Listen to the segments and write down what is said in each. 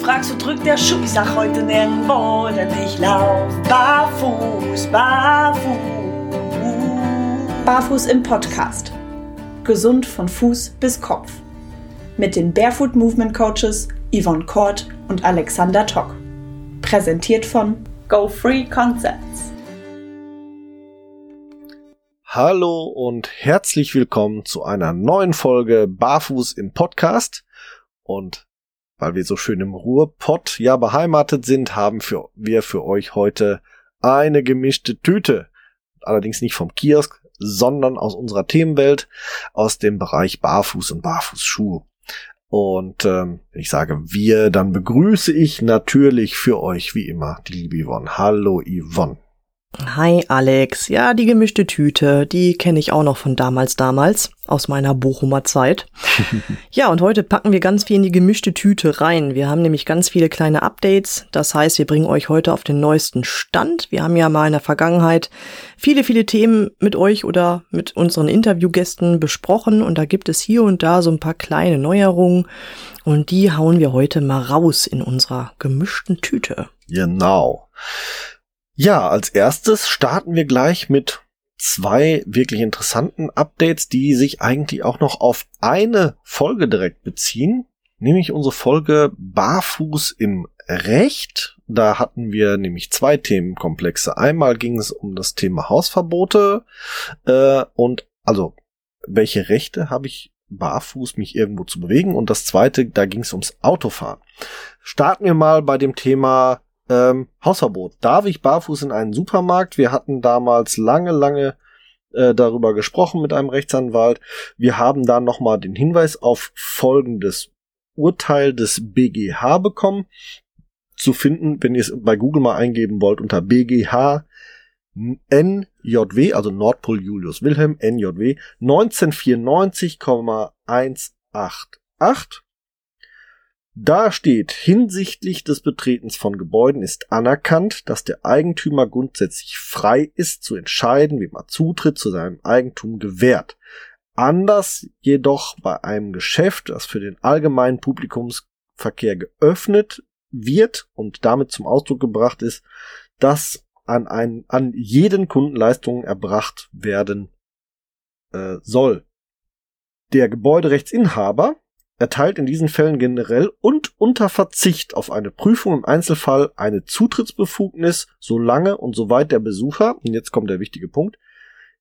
fragst, wo drückt der Schuh? Ich sag heute nirgendwo, denn ich lauf barfuß, barfuß. Barfuß im Podcast. Gesund von Fuß bis Kopf. Mit den Barefoot Movement Coaches Yvonne Kort und Alexander Tock. Präsentiert von Go Free Concepts. Hallo und herzlich willkommen zu einer neuen Folge Barfuß im Podcast. Und weil wir so schön im Ruhrpott ja beheimatet sind, haben für, wir für euch heute eine gemischte Tüte. Allerdings nicht vom Kiosk, sondern aus unserer Themenwelt, aus dem Bereich Barfuß und Barfußschuhe. Und ähm, ich sage wir, dann begrüße ich natürlich für euch wie immer die liebe Yvonne. Hallo Yvonne. Hi Alex, ja, die gemischte Tüte, die kenne ich auch noch von damals damals, aus meiner Bochumer Zeit. ja, und heute packen wir ganz viel in die gemischte Tüte rein. Wir haben nämlich ganz viele kleine Updates, das heißt, wir bringen euch heute auf den neuesten Stand. Wir haben ja mal in der Vergangenheit viele, viele Themen mit euch oder mit unseren Interviewgästen besprochen und da gibt es hier und da so ein paar kleine Neuerungen und die hauen wir heute mal raus in unserer gemischten Tüte. Genau. Ja, als erstes starten wir gleich mit zwei wirklich interessanten Updates, die sich eigentlich auch noch auf eine Folge direkt beziehen, nämlich unsere Folge Barfuß im Recht. Da hatten wir nämlich zwei Themenkomplexe. Einmal ging es um das Thema Hausverbote äh, und also welche Rechte habe ich barfuß mich irgendwo zu bewegen und das zweite, da ging es ums Autofahren. Starten wir mal bei dem Thema ähm, Hausverbot. Darf ich barfuß in einen Supermarkt? Wir hatten damals lange, lange äh, darüber gesprochen mit einem Rechtsanwalt. Wir haben da nochmal den Hinweis auf folgendes Urteil des BGH bekommen. Zu finden, wenn ihr es bei Google mal eingeben wollt, unter BGH NJW, also Nordpol Julius Wilhelm, NJW, 1994,188 da steht, hinsichtlich des Betretens von Gebäuden ist anerkannt, dass der Eigentümer grundsätzlich frei ist zu entscheiden, wie man Zutritt zu seinem Eigentum gewährt. Anders jedoch bei einem Geschäft, das für den allgemeinen Publikumsverkehr geöffnet wird und damit zum Ausdruck gebracht ist, dass an, einen, an jeden Kunden Leistungen erbracht werden äh, soll. Der Gebäuderechtsinhaber erteilt in diesen Fällen generell und unter Verzicht auf eine Prüfung im Einzelfall eine Zutrittsbefugnis, solange und soweit der Besucher, und jetzt kommt der wichtige Punkt,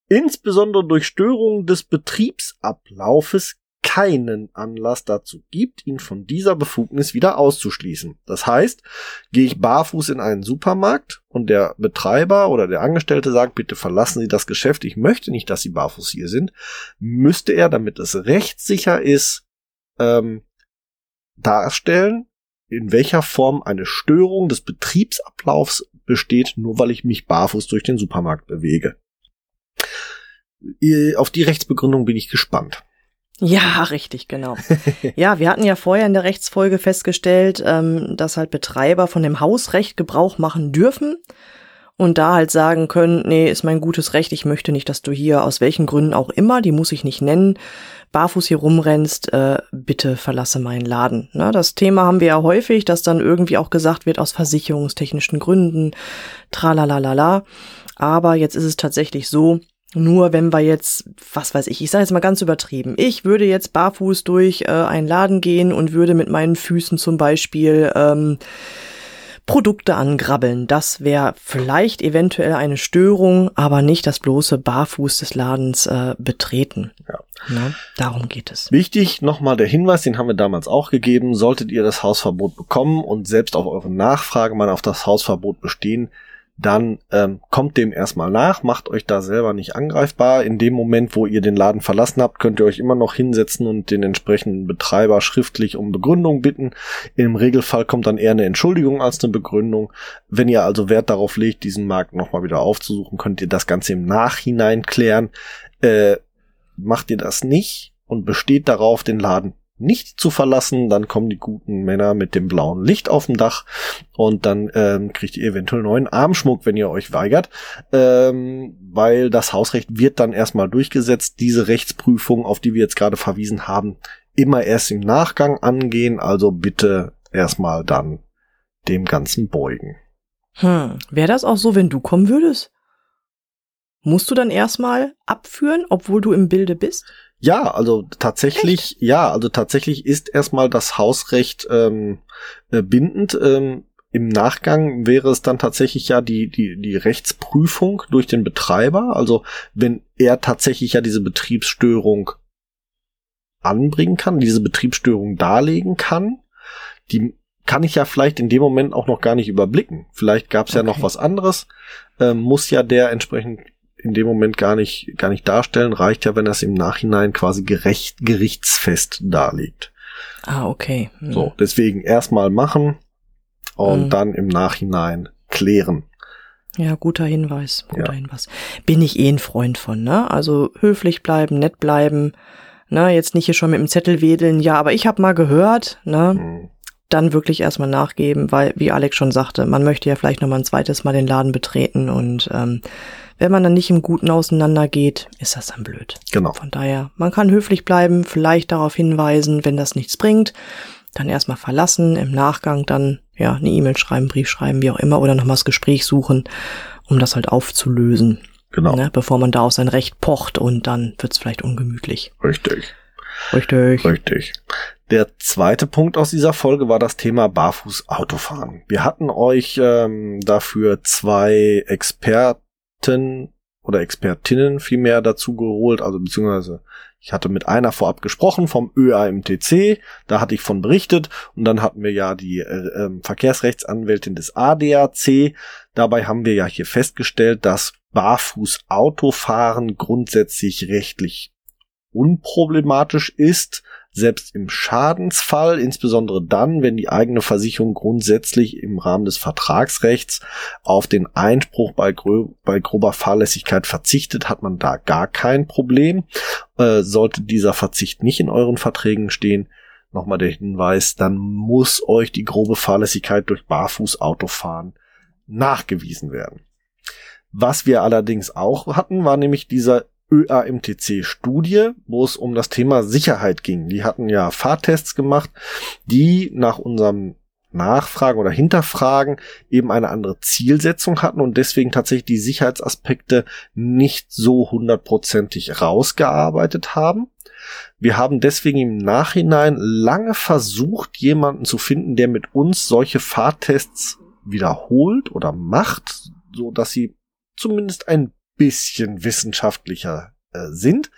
insbesondere durch Störungen des Betriebsablaufes keinen Anlass dazu gibt, ihn von dieser Befugnis wieder auszuschließen. Das heißt, gehe ich barfuß in einen Supermarkt und der Betreiber oder der Angestellte sagt, bitte verlassen Sie das Geschäft, ich möchte nicht, dass Sie barfuß hier sind, müsste er, damit es rechtssicher ist, ähm, darstellen, in welcher Form eine Störung des Betriebsablaufs besteht, nur weil ich mich barfuß durch den Supermarkt bewege. Auf die Rechtsbegründung bin ich gespannt. Ja, richtig, genau. ja, wir hatten ja vorher in der Rechtsfolge festgestellt, ähm, dass halt Betreiber von dem Hausrecht Gebrauch machen dürfen und da halt sagen können, nee, ist mein gutes Recht, ich möchte nicht, dass du hier aus welchen Gründen auch immer, die muss ich nicht nennen, barfuß hier rumrennst, äh, bitte verlasse meinen Laden. Ne, das Thema haben wir ja häufig, dass dann irgendwie auch gesagt wird aus versicherungstechnischen Gründen, tralalala. Aber jetzt ist es tatsächlich so, nur wenn wir jetzt, was weiß ich, ich sage jetzt mal ganz übertrieben, ich würde jetzt barfuß durch äh, einen Laden gehen und würde mit meinen Füßen zum Beispiel ähm, Produkte angrabbeln. Das wäre vielleicht eventuell eine Störung, aber nicht das bloße Barfuß des Ladens äh, betreten. Ja. Na, darum geht es. Wichtig nochmal der Hinweis, den haben wir damals auch gegeben. Solltet ihr das Hausverbot bekommen und selbst auf eure Nachfrage mal auf das Hausverbot bestehen, dann ähm, kommt dem erstmal nach, macht euch da selber nicht angreifbar. In dem Moment, wo ihr den Laden verlassen habt, könnt ihr euch immer noch hinsetzen und den entsprechenden Betreiber schriftlich um Begründung bitten. Im Regelfall kommt dann eher eine Entschuldigung als eine Begründung. Wenn ihr also Wert darauf legt, diesen Markt nochmal wieder aufzusuchen, könnt ihr das Ganze im Nachhinein klären. Äh, macht ihr das nicht und besteht darauf, den Laden nicht zu verlassen, dann kommen die guten Männer mit dem blauen Licht auf dem Dach und dann ähm, kriegt ihr eventuell neuen Armschmuck, wenn ihr euch weigert, ähm, weil das Hausrecht wird dann erstmal durchgesetzt. Diese Rechtsprüfung, auf die wir jetzt gerade verwiesen haben, immer erst im Nachgang angehen, also bitte erstmal dann dem Ganzen beugen. Hm, wäre das auch so, wenn du kommen würdest? Musst du dann erstmal abführen, obwohl du im Bilde bist? Ja, also tatsächlich, Echt? ja, also tatsächlich ist erstmal das Hausrecht ähm, äh, bindend. Ähm, Im Nachgang wäre es dann tatsächlich ja die, die, die Rechtsprüfung durch den Betreiber. Also wenn er tatsächlich ja diese Betriebsstörung anbringen kann, diese Betriebsstörung darlegen kann, die kann ich ja vielleicht in dem Moment auch noch gar nicht überblicken. Vielleicht gab es okay. ja noch was anderes, ähm, muss ja der entsprechend in dem Moment gar nicht, gar nicht darstellen, reicht ja, wenn es im Nachhinein quasi gerecht, gerichtsfest darlegt. Ah, okay. Hm. So, deswegen erstmal machen und hm. dann im Nachhinein klären. Ja, guter Hinweis, guter ja. Hinweis. Bin ich eh ein Freund von, ne? Also höflich bleiben, nett bleiben, ne? Jetzt nicht hier schon mit dem Zettel wedeln, ja, aber ich habe mal gehört, ne? Hm dann wirklich erstmal nachgeben, weil, wie Alex schon sagte, man möchte ja vielleicht nochmal ein zweites Mal den Laden betreten und ähm, wenn man dann nicht im Guten auseinandergeht, ist das dann blöd. Genau. Von daher, man kann höflich bleiben, vielleicht darauf hinweisen, wenn das nichts bringt, dann erstmal verlassen, im Nachgang dann ja eine E-Mail schreiben, Brief schreiben, wie auch immer, oder nochmal das Gespräch suchen, um das halt aufzulösen. Genau. Ne, bevor man da auf sein Recht pocht und dann wird's vielleicht ungemütlich. Richtig. Richtig. Richtig. Der zweite Punkt aus dieser Folge war das Thema Barfuß-Autofahren. Wir hatten euch ähm, dafür zwei Experten oder Expertinnen vielmehr dazu geholt, also beziehungsweise ich hatte mit einer vorab gesprochen vom ÖAMTC, da hatte ich von berichtet. Und dann hatten wir ja die äh, äh, Verkehrsrechtsanwältin des ADAC. Dabei haben wir ja hier festgestellt, dass Barfuß-Autofahren grundsätzlich rechtlich unproblematisch ist, selbst im Schadensfall, insbesondere dann, wenn die eigene Versicherung grundsätzlich im Rahmen des Vertragsrechts auf den Einspruch bei, grö bei grober Fahrlässigkeit verzichtet, hat man da gar kein Problem. Äh, sollte dieser Verzicht nicht in euren Verträgen stehen, nochmal der Hinweis, dann muss euch die grobe Fahrlässigkeit durch Barfußautofahren nachgewiesen werden. Was wir allerdings auch hatten, war nämlich dieser ÖAMTC-Studie, wo es um das Thema Sicherheit ging. Die hatten ja Fahrtests gemacht, die nach unserem Nachfragen oder Hinterfragen eben eine andere Zielsetzung hatten und deswegen tatsächlich die Sicherheitsaspekte nicht so hundertprozentig rausgearbeitet haben. Wir haben deswegen im Nachhinein lange versucht, jemanden zu finden, der mit uns solche Fahrtests wiederholt oder macht, so dass sie zumindest ein bisschen wissenschaftlicher äh, sind.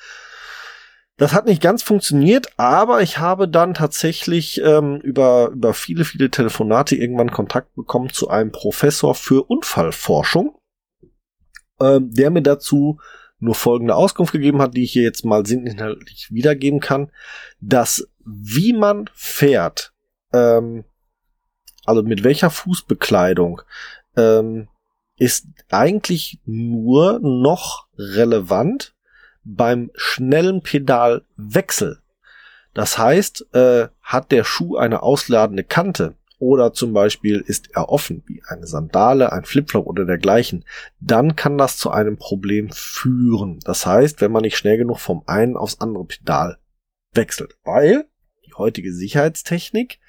Das hat nicht ganz funktioniert, aber ich habe dann tatsächlich ähm, über, über viele, viele Telefonate irgendwann Kontakt bekommen zu einem Professor für Unfallforschung, ähm, der mir dazu nur folgende Auskunft gegeben hat, die ich hier jetzt mal sinninhaltlich wiedergeben kann, dass wie man fährt, ähm, also mit welcher Fußbekleidung, ähm, ist eigentlich nur noch relevant beim schnellen Pedalwechsel. Das heißt, äh, hat der Schuh eine ausladende Kante oder zum Beispiel ist er offen wie eine Sandale, ein Flipflop oder dergleichen, dann kann das zu einem Problem führen. Das heißt, wenn man nicht schnell genug vom einen aufs andere Pedal wechselt, weil die heutige Sicherheitstechnik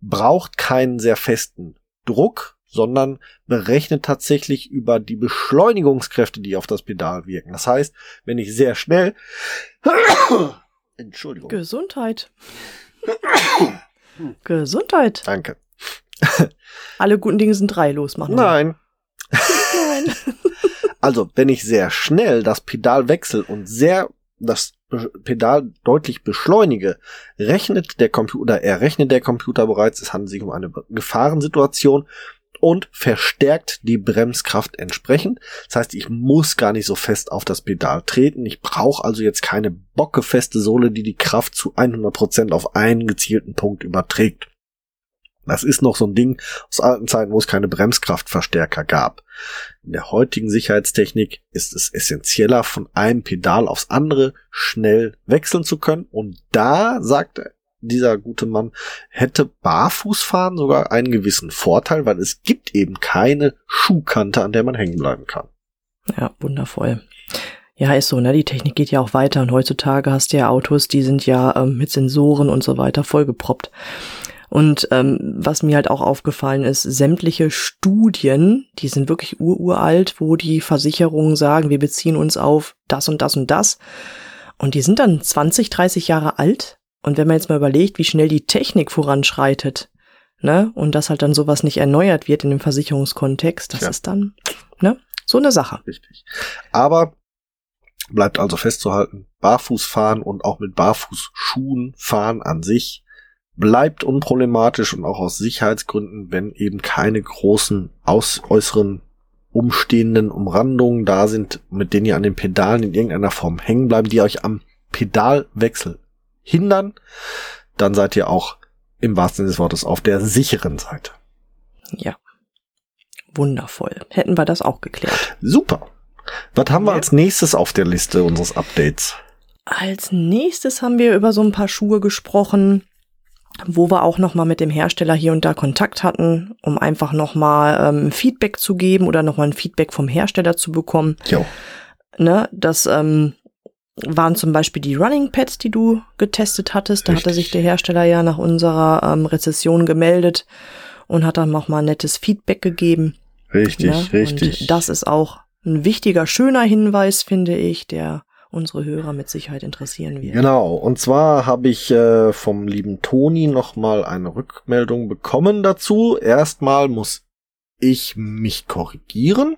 braucht keinen sehr festen Druck, sondern berechnet tatsächlich über die Beschleunigungskräfte, die auf das Pedal wirken. Das heißt, wenn ich sehr schnell Entschuldigung. Gesundheit. Gesundheit. Danke. Alle guten Dinge sind drei. Los, machen wir. Nein. Nein. also, wenn ich sehr schnell das Pedal wechsle und sehr das Pedal deutlich beschleunige, rechnet der Computer, er rechnet der Computer bereits, es handelt sich um eine Gefahrensituation und verstärkt die Bremskraft entsprechend. Das heißt, ich muss gar nicht so fest auf das Pedal treten. Ich brauche also jetzt keine bockefeste Sohle, die die Kraft zu 100% auf einen gezielten Punkt überträgt. Das ist noch so ein Ding aus alten Zeiten, wo es keine Bremskraftverstärker gab. In der heutigen Sicherheitstechnik ist es essentieller, von einem Pedal aufs andere schnell wechseln zu können. Und da sagt dieser gute Mann, hätte Barfußfahren sogar einen gewissen Vorteil, weil es gibt eben keine Schuhkante, an der man hängen bleiben kann. Ja, wundervoll. Ja, ist so, ne? Die Technik geht ja auch weiter und heutzutage hast du ja Autos, die sind ja ähm, mit Sensoren und so weiter vollgeproppt. Und ähm, was mir halt auch aufgefallen ist, sämtliche Studien, die sind wirklich ururalt, wo die Versicherungen sagen, wir beziehen uns auf das und das und das. Und die sind dann 20, 30 Jahre alt. Und wenn man jetzt mal überlegt, wie schnell die Technik voranschreitet, ne, und dass halt dann sowas nicht erneuert wird in dem Versicherungskontext, das ja. ist dann, ne, so eine Sache. Richtig. Aber bleibt also festzuhalten, Barfußfahren und auch mit Barfußschuhen fahren an sich bleibt unproblematisch und auch aus Sicherheitsgründen, wenn eben keine großen aus äußeren umstehenden Umrandungen da sind, mit denen ihr an den Pedalen in irgendeiner Form hängen bleiben, die euch am Pedalwechsel hindern, dann seid ihr auch im wahrsten Sinne des Wortes auf der sicheren Seite. Ja. Wundervoll. Hätten wir das auch geklärt. Super. Was haben wir als nächstes auf der Liste unseres Updates? Als nächstes haben wir über so ein paar Schuhe gesprochen, wo wir auch noch mal mit dem Hersteller hier und da Kontakt hatten, um einfach noch mal ähm, Feedback zu geben oder noch mal ein Feedback vom Hersteller zu bekommen. Jo. Ne, das ähm, waren zum Beispiel die Running Pads, die du getestet hattest. Da Richtig. hatte sich der Hersteller ja nach unserer ähm, Rezession gemeldet und hat dann noch mal nettes Feedback gegeben. Richtig, ne? richtig. Und das ist auch ein wichtiger, schöner Hinweis, finde ich, der unsere Hörer mit Sicherheit interessieren wird. Genau, und zwar habe ich äh, vom lieben Toni nochmal eine Rückmeldung bekommen dazu. Erstmal muss ich mich korrigieren.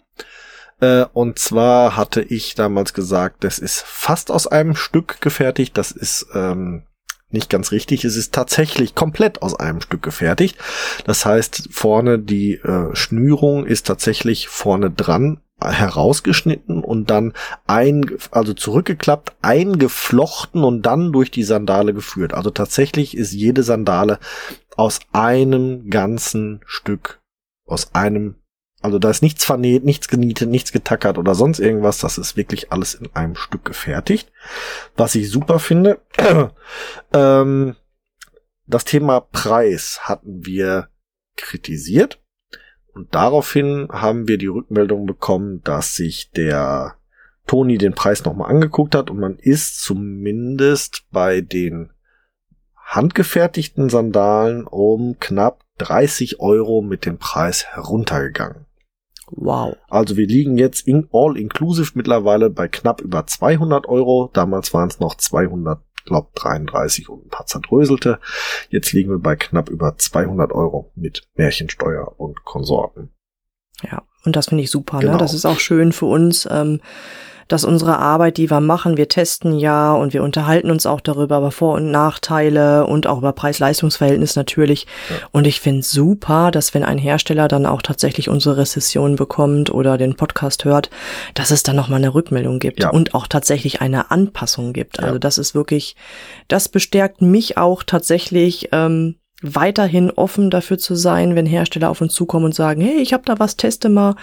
Äh, und zwar hatte ich damals gesagt, das ist fast aus einem Stück gefertigt. Das ist ähm, nicht ganz richtig. Es ist tatsächlich komplett aus einem Stück gefertigt. Das heißt, vorne die äh, Schnürung ist tatsächlich vorne dran herausgeschnitten und dann ein, also zurückgeklappt, eingeflochten und dann durch die Sandale geführt. Also tatsächlich ist jede Sandale aus einem ganzen Stück, aus einem, also da ist nichts vernäht, nichts genietet, nichts getackert oder sonst irgendwas. Das ist wirklich alles in einem Stück gefertigt. Was ich super finde. ähm, das Thema Preis hatten wir kritisiert und daraufhin haben wir die Rückmeldung bekommen, dass sich der Toni den Preis nochmal angeguckt hat und man ist zumindest bei den handgefertigten Sandalen um knapp 30 Euro mit dem Preis heruntergegangen. Wow. Also wir liegen jetzt in all inclusive mittlerweile bei knapp über 200 Euro. Damals waren es noch 200 glaube 33 und ein paar zerdröselte. Jetzt liegen wir bei knapp über 200 Euro mit Märchensteuer und Konsorten. Ja, und das finde ich super. Genau. Ne? Das ist auch schön für uns. Ähm, dass unsere Arbeit, die wir machen, wir testen ja und wir unterhalten uns auch darüber, über Vor- und Nachteile und auch über Preis-Leistungs-Verhältnis natürlich. Ja. Und ich finde super, dass wenn ein Hersteller dann auch tatsächlich unsere Rezession bekommt oder den Podcast hört, dass es dann nochmal eine Rückmeldung gibt ja. und auch tatsächlich eine Anpassung gibt. Also das ist wirklich, das bestärkt mich auch tatsächlich, ähm, weiterhin offen dafür zu sein, wenn Hersteller auf uns zukommen und sagen, hey, ich habe da was, teste mal.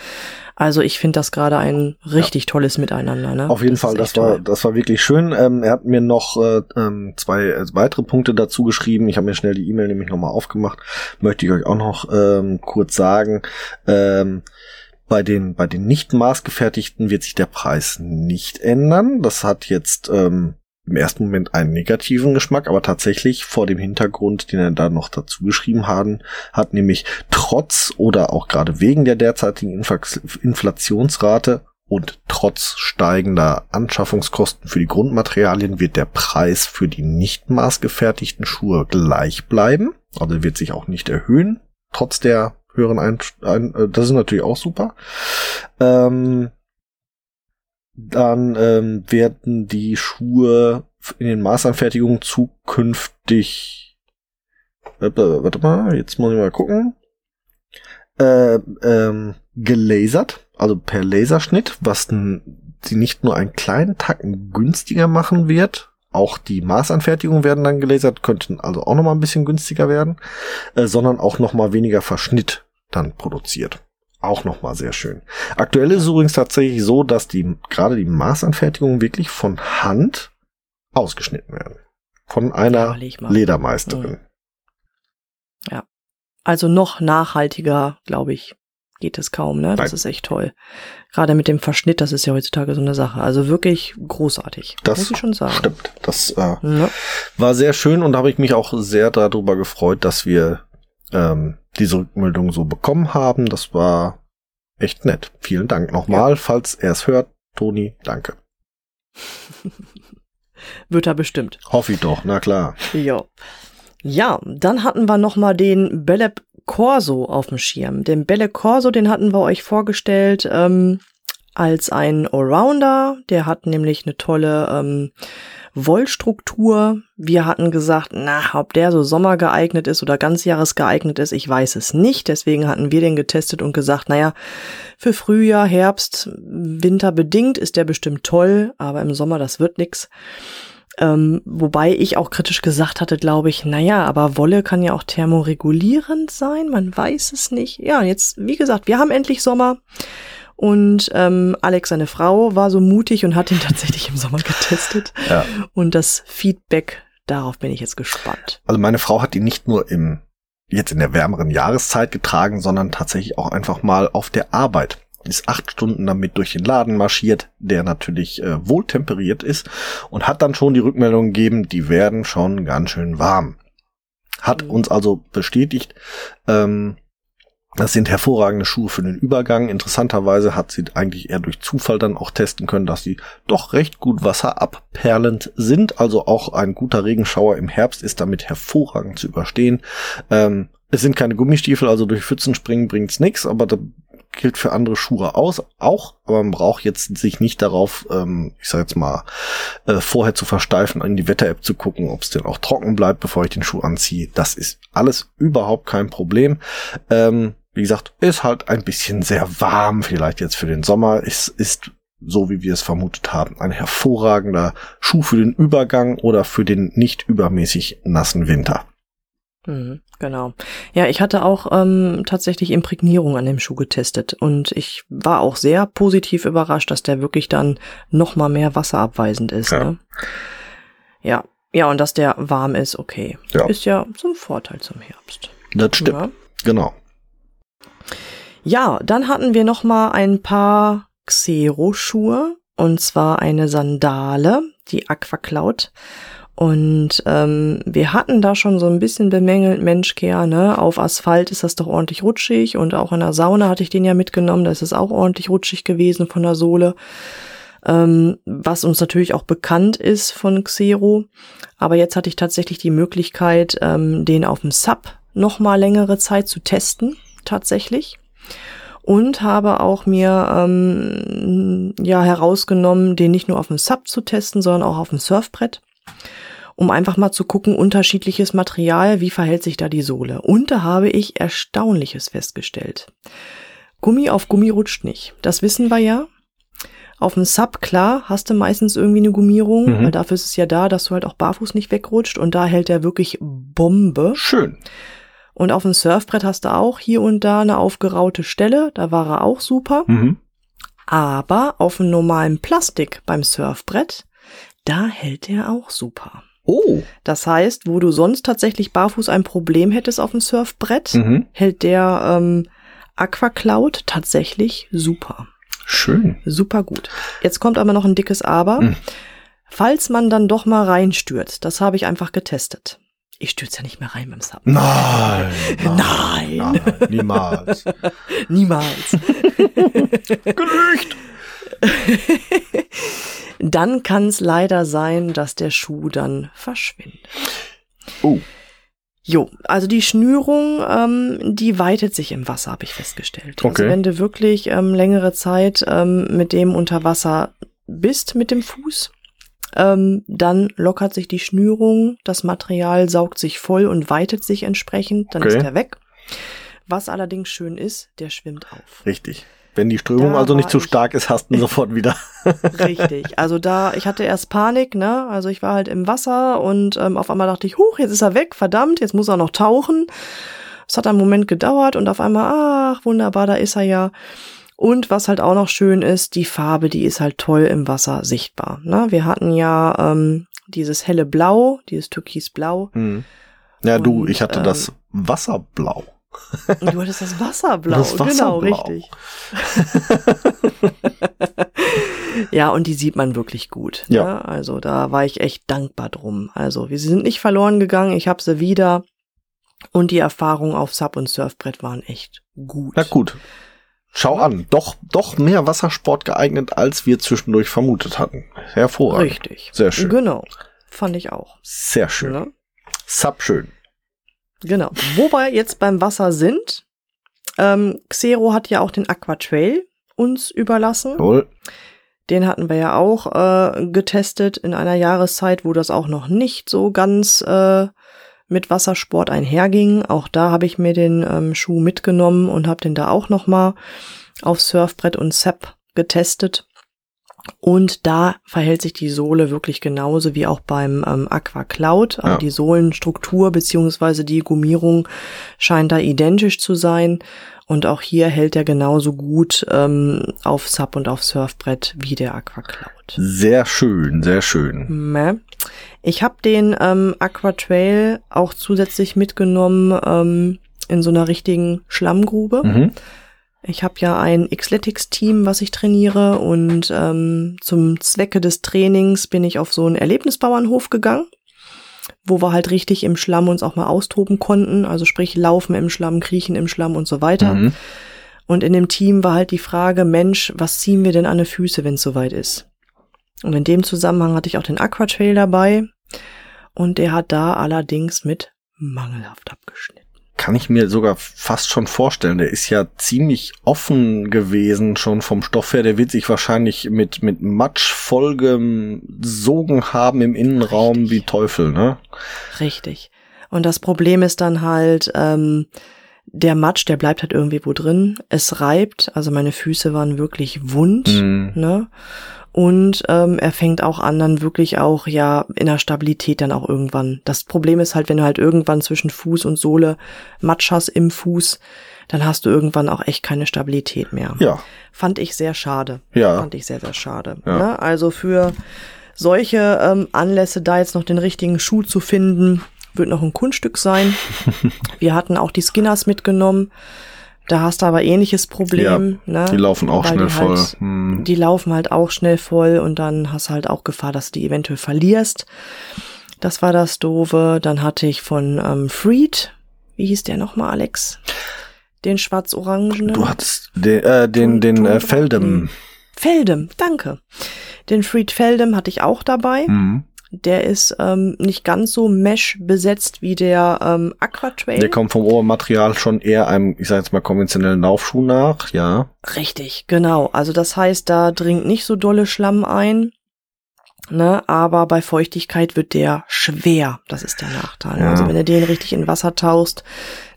Also ich finde das gerade ein richtig ja. tolles Miteinander. Ne? Auf jeden das Fall, das war toll. das war wirklich schön. Ähm, er hat mir noch äh, ähm, zwei äh, weitere Punkte dazu geschrieben. Ich habe mir schnell die E-Mail nämlich nochmal aufgemacht. Möchte ich euch auch noch ähm, kurz sagen. Ähm, bei den, bei den nicht maßgefertigten wird sich der Preis nicht ändern. Das hat jetzt ähm, im ersten Moment einen negativen Geschmack, aber tatsächlich vor dem Hintergrund, den er da noch dazu geschrieben haben, hat nämlich trotz oder auch gerade wegen der derzeitigen Inflationsrate und trotz steigender Anschaffungskosten für die Grundmaterialien wird der Preis für die nicht maßgefertigten Schuhe gleich bleiben. Also wird sich auch nicht erhöhen, trotz der höheren Ein, Ein äh, das ist natürlich auch super. Ähm, dann ähm, werden die Schuhe in den Maßanfertigungen zukünftig. Äh, warte mal, jetzt muss ich mal gucken. Äh, ähm, gelasert, also per Laserschnitt, was sie nicht nur einen kleinen Tacken günstiger machen wird, auch die Maßanfertigungen werden dann gelasert, könnten also auch noch mal ein bisschen günstiger werden, äh, sondern auch noch mal weniger Verschnitt dann produziert. Auch nochmal sehr schön. Aktuell ist es übrigens tatsächlich so, dass die, gerade die Maßanfertigungen wirklich von Hand ausgeschnitten werden. Von einer Ledermeisterin. Ja. Also noch nachhaltiger, glaube ich, geht es kaum, ne? Das Nein. ist echt toll. Gerade mit dem Verschnitt, das ist ja heutzutage so eine Sache. Also wirklich großartig. Das muss ich schon sagen. stimmt. Das äh, Ja. war sehr schön und da habe ich mich auch sehr darüber gefreut, dass wir ähm, diese Rückmeldung so bekommen haben. Das war echt nett. Vielen Dank nochmal, falls er es hört. Toni, danke. Wird er bestimmt. Hoffe ich doch, na klar. Ja. Ja, dann hatten wir noch mal den Beleb Corso auf dem Schirm. Den Belle Corso, den hatten wir euch vorgestellt ähm, als ein Allrounder. Der hat nämlich eine tolle ähm, Wollstruktur. Wir hatten gesagt, na, ob der so Sommer geeignet ist oder ganzjahres geeignet ist, ich weiß es nicht. Deswegen hatten wir den getestet und gesagt, naja, für Frühjahr, Herbst, Winter bedingt ist der bestimmt toll, aber im Sommer, das wird nix. Ähm, wobei ich auch kritisch gesagt hatte, glaube ich, naja, aber Wolle kann ja auch thermoregulierend sein, man weiß es nicht. Ja, jetzt, wie gesagt, wir haben endlich Sommer. Und ähm, Alex, seine Frau, war so mutig und hat ihn tatsächlich im Sommer getestet. Ja. Und das Feedback, darauf bin ich jetzt gespannt. Also meine Frau hat ihn nicht nur im jetzt in der wärmeren Jahreszeit getragen, sondern tatsächlich auch einfach mal auf der Arbeit. Ist acht Stunden damit durch den Laden marschiert, der natürlich äh, wohltemperiert ist und hat dann schon die Rückmeldung gegeben, die werden schon ganz schön warm. Hat Mhm. uns also bestätigt, ähm, das sind hervorragende Schuhe für den Übergang. Interessanterweise hat sie eigentlich eher durch Zufall dann auch testen können, dass sie doch recht gut wasserabperlend sind. Also auch ein guter Regenschauer im Herbst ist damit hervorragend zu überstehen. Ähm, es sind keine Gummistiefel, also durch Pfützen springen bringt's nichts, aber da gilt für andere Schuhe aus, auch, aber man braucht jetzt sich nicht darauf, ähm, ich sag jetzt mal, äh, vorher zu versteifen, in die Wetter-App zu gucken, ob es denn auch trocken bleibt, bevor ich den Schuh anziehe. Das ist alles überhaupt kein Problem. Ähm, wie gesagt, ist halt ein bisschen sehr warm, vielleicht jetzt für den Sommer. Es ist, so wie wir es vermutet haben, ein hervorragender Schuh für den Übergang oder für den nicht übermäßig nassen Winter. Mhm, genau. Ja, ich hatte auch ähm, tatsächlich Imprägnierung an dem Schuh getestet und ich war auch sehr positiv überrascht, dass der wirklich dann noch mal mehr wasserabweisend ist. Ja. Ne? Ja, ja, und dass der warm ist, okay. Ja. Ist ja zum Vorteil zum Herbst. Das stimmt, Ja. genau. Ja, dann hatten wir noch mal ein paar Xero-Schuhe und zwar eine Sandale, die Aquacloud. Und ähm, wir hatten da schon so ein bisschen bemängelt, Mensch, Kea, ne? Auf Asphalt ist das doch ordentlich rutschig und auch in der Sauna hatte ich den ja mitgenommen, da ist es auch ordentlich rutschig gewesen von der Sohle. Ähm, was uns natürlich auch bekannt ist von Xero. Aber jetzt hatte ich tatsächlich die Möglichkeit, ähm, den auf dem Sub noch mal längere Zeit zu testen, tatsächlich und habe auch mir ähm, ja herausgenommen, den nicht nur auf dem Sub zu testen, sondern auch auf dem Surfbrett, um einfach mal zu gucken, unterschiedliches Material, wie verhält sich da die Sohle. Und da habe ich Erstaunliches festgestellt. Gummi auf Gummi rutscht nicht. Das wissen wir ja. Auf dem Sub, klar, hast du meistens irgendwie eine Gummierung, Mhm. weil dafür ist es ja da, dass du halt auch barfuß nicht wegrutscht und da hält er wirklich Bombe. Schön. Und auf dem Surfbrett hast du auch hier und da eine aufgeraute Stelle, da war er auch super. Mhm. Aber auf dem normalen Plastik beim Surfbrett, da hält er auch super. Oh. Das heißt, wo du sonst tatsächlich barfuß ein Problem hättest auf dem Surfbrett, Mhm. hält der ähm, Aquacloud tatsächlich super. Schön. Super gut. Jetzt kommt aber noch ein dickes Aber. Mhm. Falls man dann doch mal reinstürzt, das habe ich einfach getestet. Ich stürze ja nicht mehr rein beim Sub. Nein. Nein. nein niemals. Niemals. Gelücht. dann kann es leider sein, dass der Schuh dann verschwindet. Oh. Jo, also die Schnürung, ähm, die weitet sich im Wasser, habe ich festgestellt. Okay. Also wenn du wirklich ähm, längere Zeit ähm, mit dem unter Wasser bist mit dem Fuß, ähm, dann lockert sich die Schnürung, das Material saugt sich voll und weitet sich entsprechend, dann Okay. ist er weg. Was allerdings schön ist, der schwimmt auf. Richtig. Wenn die Strömung Da also nicht zu stark ist, hast du ihn sofort wieder. Richtig. Also da, ich hatte erst Panik, ne? Also ich war halt im Wasser und ähm, auf einmal dachte ich, huch, jetzt ist er weg, verdammt, jetzt muss er noch tauchen. Es hat einen Moment gedauert und auf einmal, ach, wunderbar, da ist er ja. Und was halt auch noch schön ist, die Farbe, die ist halt toll im Wasser sichtbar. Ne? Wir hatten ja ähm, dieses helle Blau, dieses Türkisblau. Hm. Ja, du, Und, ich hatte ähm, das Wasserblau. Du hattest das Wasserblau, Das genau, Wasserblau. richtig. ja, und die sieht man wirklich gut. Ja. Ne? Also da war ich echt dankbar drum. Also wir sind nicht verloren gegangen, ich habe sie wieder. Und die Erfahrungen auf Sub und Surfbrett waren echt gut. Na gut. Schau an, doch, doch mehr Wassersport geeignet, als wir zwischendurch vermutet hatten. Hervorragend. Richtig. Sehr schön. Genau. Fand ich auch. Sehr schön. Ne? Sub schön. Genau. Wo wir jetzt beim Wasser sind, ähm, Xero hat ja auch den Aquatrail uns überlassen. Jawohl. Den hatten wir ja auch äh, getestet in einer Jahreszeit, wo das auch noch nicht so ganz äh, mit Wassersport einherging. Auch da habe ich mir den ähm, Schuh mitgenommen und habe den da auch noch mal auf Surfbrett und Sepp getestet. Und da verhält sich die Sohle wirklich genauso wie auch beim ähm, Aqua Cloud. Also Ja. die Sohlenstruktur beziehungsweise die Gummierung scheint da identisch zu sein. Und auch hier hält er genauso gut ähm, auf Sub und auf Surfbrett wie der Aqua Cloud. Sehr schön, sehr schön. Ich habe den ähm, Aqua Trail auch zusätzlich mitgenommen ähm, in so einer richtigen Schlammgrube. Mhm. Ich habe ja ein Xletics-Team, was ich trainiere und ähm, zum Zwecke des Trainings bin ich auf so einen Erlebnisbauernhof gegangen, wo wir halt richtig im Schlamm uns auch mal austoben konnten, also sprich laufen im Schlamm, kriechen im Schlamm und so weiter. Mhm. Und in dem Team war halt die Frage, Mensch, was ziehen wir denn an die Füße, wenn es soweit ist? Und in dem Zusammenhang hatte ich auch den Aquatrail dabei und der hat da allerdings mit mangelhaft abgeschnitten. Kann ich mir sogar fast schon vorstellen. Der ist ja ziemlich offen gewesen schon vom Stoff her. Der wird sich wahrscheinlich mit, mit Matsch vollgesogen haben im Innenraum Richtig. wie Teufel, ne? Richtig. Und das Problem ist dann halt, ähm, der Matsch, der bleibt halt irgendwie wo drin. Es reibt, also meine Füße waren wirklich wund, Mhm. ne? Und ähm, er fängt auch an, dann wirklich auch ja in der Stabilität dann auch irgendwann. Das Problem ist halt, wenn du halt irgendwann zwischen Fuß und Sohle Matsch hast im Fuß, dann hast du irgendwann auch echt keine Stabilität mehr. Ja, Fand ich sehr schade. Ja. Fand ich sehr, sehr schade. Ja. Ne? Also für solche ähm, Anlässe da jetzt noch den richtigen Schuh zu finden, wird noch ein Kunststück sein. Wir hatten auch die Skinners mitgenommen. Da hast du aber ähnliches Problem. ne? die laufen auch Weil schnell die voll. Halt, Hm. Die laufen halt auch schnell voll und dann hast du halt auch Gefahr, dass du die eventuell verlierst. Das war das Doofe. Dann hatte ich von ähm, Freed, wie hieß der nochmal, Alex? Den schwarz-orangenen. Du hattest den, äh, den, den äh, Feldem. Feldem, danke. Den Freed Feldem hatte ich auch dabei. Mhm. Der ist ähm, nicht ganz so mesh besetzt wie der ähm, Aquatrail. Der kommt vom Obermaterial schon eher einem, ich sag jetzt mal, konventionellen Laufschuh nach, ja. Richtig, genau. Also das heißt, da dringt nicht so dolle Schlamm ein. Ne, aber bei Feuchtigkeit wird der schwer. Das ist der Nachteil. Ja. Also wenn du den richtig in Wasser tauchst,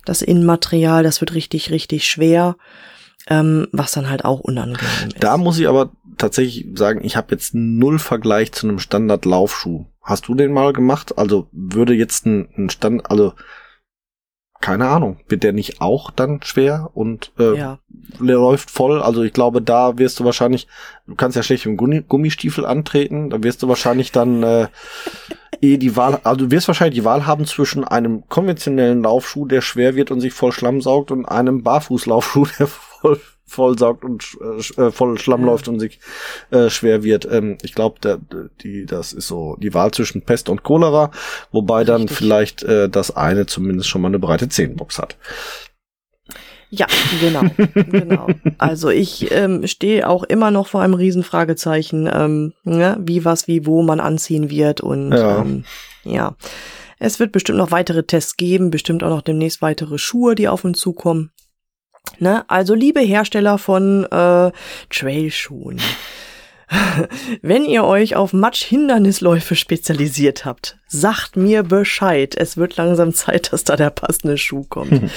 das Innenmaterial, das wird richtig, richtig schwer. Ähm, was dann halt auch unangenehm ist. Da muss ich aber tatsächlich sagen, ich habe jetzt null Vergleich zu einem Standard-Laufschuh. Hast du den mal gemacht? Also würde jetzt ein, ein Stand, also keine Ahnung, wird der nicht auch dann schwer und äh, ja. der läuft voll? Also ich glaube, da wirst du wahrscheinlich, du kannst ja schlecht im Gummi, Gummistiefel antreten, da wirst du wahrscheinlich dann äh, eh die Wahl, also du wirst wahrscheinlich die Wahl haben zwischen einem konventionellen Laufschuh, der schwer wird und sich voll Schlamm saugt, und einem Barfußlaufschuh, der voll voll saugt und äh, voll Schlamm Ja. läuft und sich äh, schwer wird. Ähm, ich glaube, der, die, das ist so die Wahl zwischen Pest und Cholera, wobei dann Richtig. vielleicht äh, das eine zumindest schon mal eine breite Zehenbox hat. Ja, genau, genau. Also ich ähm, stehe auch immer noch vor einem riesen Fragezeichen, ähm, ne, wie was, wie wo man anziehen wird und Ja. Ähm, ja. Es wird bestimmt noch weitere Tests geben, bestimmt auch noch demnächst weitere Schuhe, die auf uns zukommen. Ne? Also liebe Hersteller von äh, Trailschuhen. Wenn ihr euch auf Matsch-Hindernisläufe spezialisiert habt, sagt mir Bescheid. Es wird langsam Zeit, dass da der passende Schuh kommt.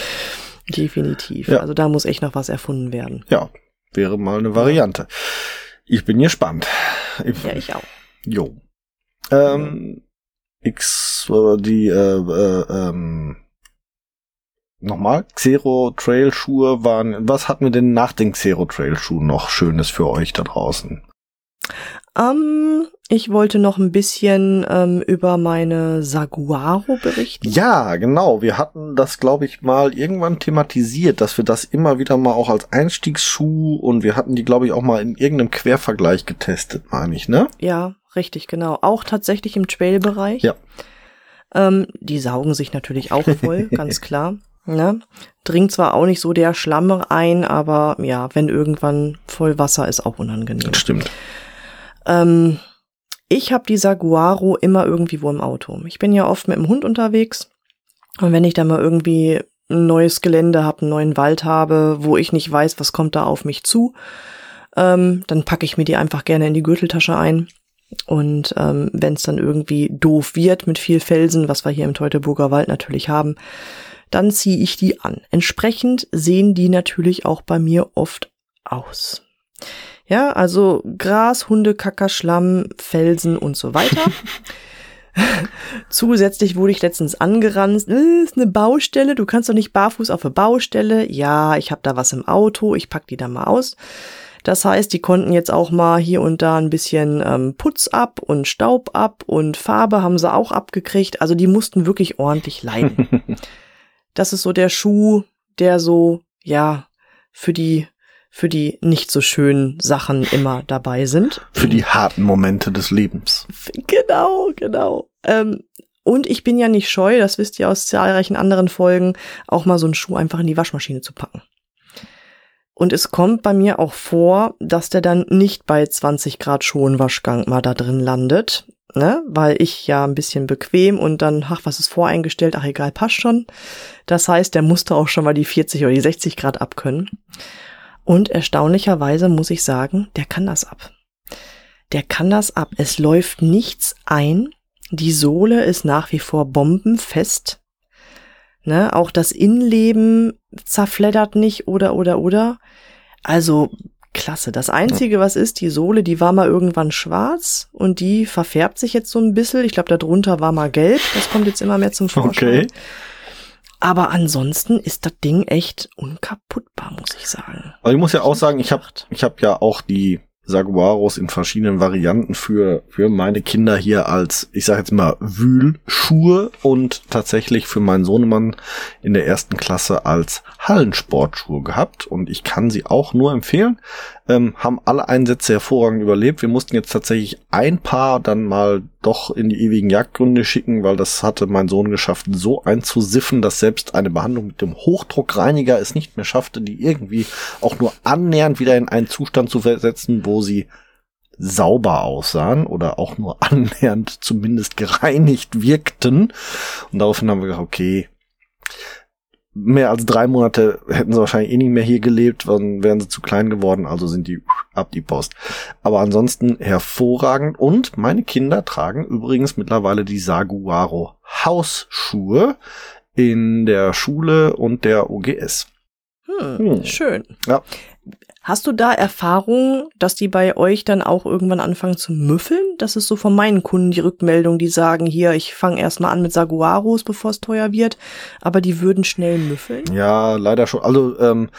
Definitiv. Ja. Also da muss echt noch was erfunden werden. Ja, wäre mal eine Variante. Ich bin gespannt. Ich, Ja, ich auch. Jo. Ähm, X, äh, die, äh, äh, ähm, nochmal, Xero Trail Schuhe waren, was hatten wir denn nach den Xero Trail Schuhen noch Schönes für euch da draußen? Ähm, ich wollte noch ein bisschen ähm, über meine Saguaro berichten. Ja, genau. Wir hatten das, glaube ich, mal irgendwann thematisiert, dass wir das immer wieder mal auch als Einstiegsschuh und wir hatten die, glaube ich, auch mal in irgendeinem Quervergleich getestet, meine ich, ne? Ja, richtig, genau. Auch tatsächlich im Trail-Bereich. Ja. Ähm, die saugen sich natürlich auch voll, ganz klar. Ne? Dringt zwar auch nicht so der Schlamm ein, aber ja, wenn irgendwann voll Wasser ist, auch unangenehm. Stimmt. Ähm, ich habe die Saguaro immer irgendwie wo im Auto. Ich bin ja oft mit dem Hund unterwegs. Und wenn ich dann mal irgendwie ein neues Gelände habe, einen neuen Wald habe, wo ich nicht weiß, was kommt da auf mich zu, ähm, dann packe ich mir die einfach gerne in die Gürteltasche ein. Und ähm, wenn es dann irgendwie doof wird mit viel Felsen, was wir hier im Teutoburger Wald natürlich haben, dann ziehe ich die an. Entsprechend sehen die natürlich auch bei mir oft aus. Ja, also Gras, Hunde, Kacker, Schlamm, Felsen und so weiter. Zusätzlich wurde ich letztens angerannt. Äh, ist eine Baustelle. Du kannst doch nicht barfuß auf eine Baustelle. Ja, ich habe da was im Auto. Ich pack die da mal aus. Das heißt, die konnten jetzt auch mal hier und da ein bisschen ähm, Putz ab und Staub ab und Farbe haben sie auch abgekriegt. Also die mussten wirklich ordentlich leiden. das ist so der Schuh, der so, ja, für die für die nicht so schönen Sachen immer dabei sind. Für die harten Momente des Lebens. Genau, genau. Ähm, und ich bin ja nicht scheu, das wisst ihr aus zahlreichen anderen Folgen, auch mal so einen Schuh einfach in die Waschmaschine zu packen. Und es kommt bei mir auch vor, dass der dann nicht bei 20 Grad Schonwaschgang mal da drin landet, ne? Weil ich ja ein bisschen bequem und dann, ach, was ist voreingestellt? Ach, egal, passt schon. Das heißt, der musste auch schon mal die 40 oder die 60 Grad abkönnen. Und erstaunlicherweise muss ich sagen, der kann das ab. Der kann das ab. Es läuft nichts ein. Die Sohle ist nach wie vor bombenfest. Ne, auch das Innenleben zerfleddert nicht oder oder oder. Also klasse. Das einzige, was ist, die Sohle, die war mal irgendwann schwarz und die verfärbt sich jetzt so ein bisschen. Ich glaube, darunter war mal gelb. Das kommt jetzt immer mehr zum Vorschein. Okay. Aber ansonsten ist das Ding echt unkaputtbar, muss ich sagen. Aber ich muss ja auch sagen, ich habe ich hab ja auch die Saguaros in verschiedenen Varianten für, für meine Kinder hier als, ich sage jetzt mal, Wühlschuhe und tatsächlich für meinen Sohnemann in der ersten Klasse als Hallensportschuhe gehabt. Und ich kann sie auch nur empfehlen ähm, haben alle Einsätze hervorragend überlebt. Wir mussten jetzt tatsächlich ein Paar dann mal doch in die ewigen Jagdgründe schicken, weil das hatte mein Sohn geschafft, so einzusiffen, dass selbst eine Behandlung mit dem Hochdruckreiniger es nicht mehr schaffte, die irgendwie auch nur annähernd wieder in einen Zustand zu versetzen, wo sie sauber aussahen oder auch nur annähernd zumindest gereinigt wirkten. Und daraufhin haben wir gesagt, okay, mehr als drei Monate hätten sie wahrscheinlich eh nicht mehr hier gelebt, dann wären sie zu klein geworden, also sind die ab die Post. Aber ansonsten hervorragend und meine Kinder tragen übrigens mittlerweile die Saguaro Hausschuhe in der Schule und der OGS. Hm, hm. Schön. Ja. Hast du da Erfahrung, dass die bei euch dann auch irgendwann anfangen zu müffeln? Das ist so von meinen Kunden die Rückmeldung, die sagen, hier, ich fange erstmal an mit Saguaros, bevor es teuer wird, aber die würden schnell müffeln. Ja, leider schon. Also, ähm,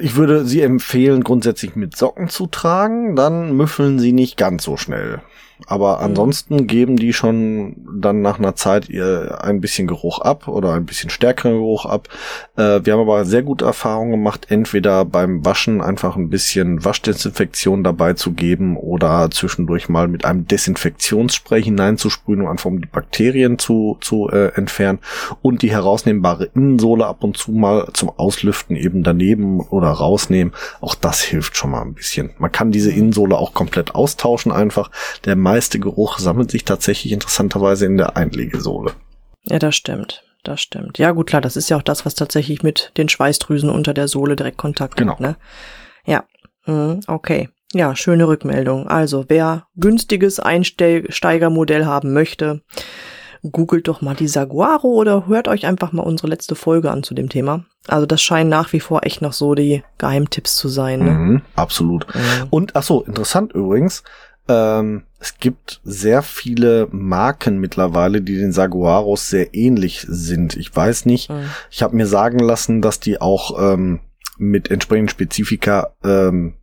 ich würde sie empfehlen, grundsätzlich mit Socken zu tragen, dann müffeln sie nicht ganz so schnell. Aber mhm. ansonsten geben die schon dann nach einer Zeit ihr ein bisschen Geruch ab oder ein bisschen stärkeren Geruch ab. Äh, wir haben aber sehr gute Erfahrungen gemacht, entweder beim Waschen einfach ein bisschen Waschdesinfektion dabei zu geben oder zwischendurch mal mit einem Desinfektionsspray hineinzusprühen, um einfach um die Bakterien zu, zu äh, entfernen und die herausnehmbare Innensohle ab und zu mal zum Auslüften eben daneben oder rausnehmen. Auch das hilft schon mal ein bisschen. Man kann diese mhm. Innensohle auch komplett austauschen einfach. Der meiste Geruch sammelt sich tatsächlich interessanterweise in der Einlegesohle. Ja, das stimmt. Das stimmt. Ja, gut, klar, das ist ja auch das, was tatsächlich mit den Schweißdrüsen unter der Sohle direkt Kontakt genau. hat. Ne? Ja, mhm, okay. Ja, schöne Rückmeldung. Also, wer günstiges Einsteigermodell haben möchte, googelt doch mal die Saguaro oder hört euch einfach mal unsere letzte Folge an zu dem Thema. Also das scheinen nach wie vor echt noch so die Geheimtipps zu sein. Ne? Mhm, absolut. Mhm. Und ach so, interessant übrigens, ähm, es gibt sehr viele Marken mittlerweile, die den Saguaros sehr ähnlich sind. Ich weiß nicht. Mhm. Ich habe mir sagen lassen, dass die auch ähm, mit entsprechenden Spezifika ähm,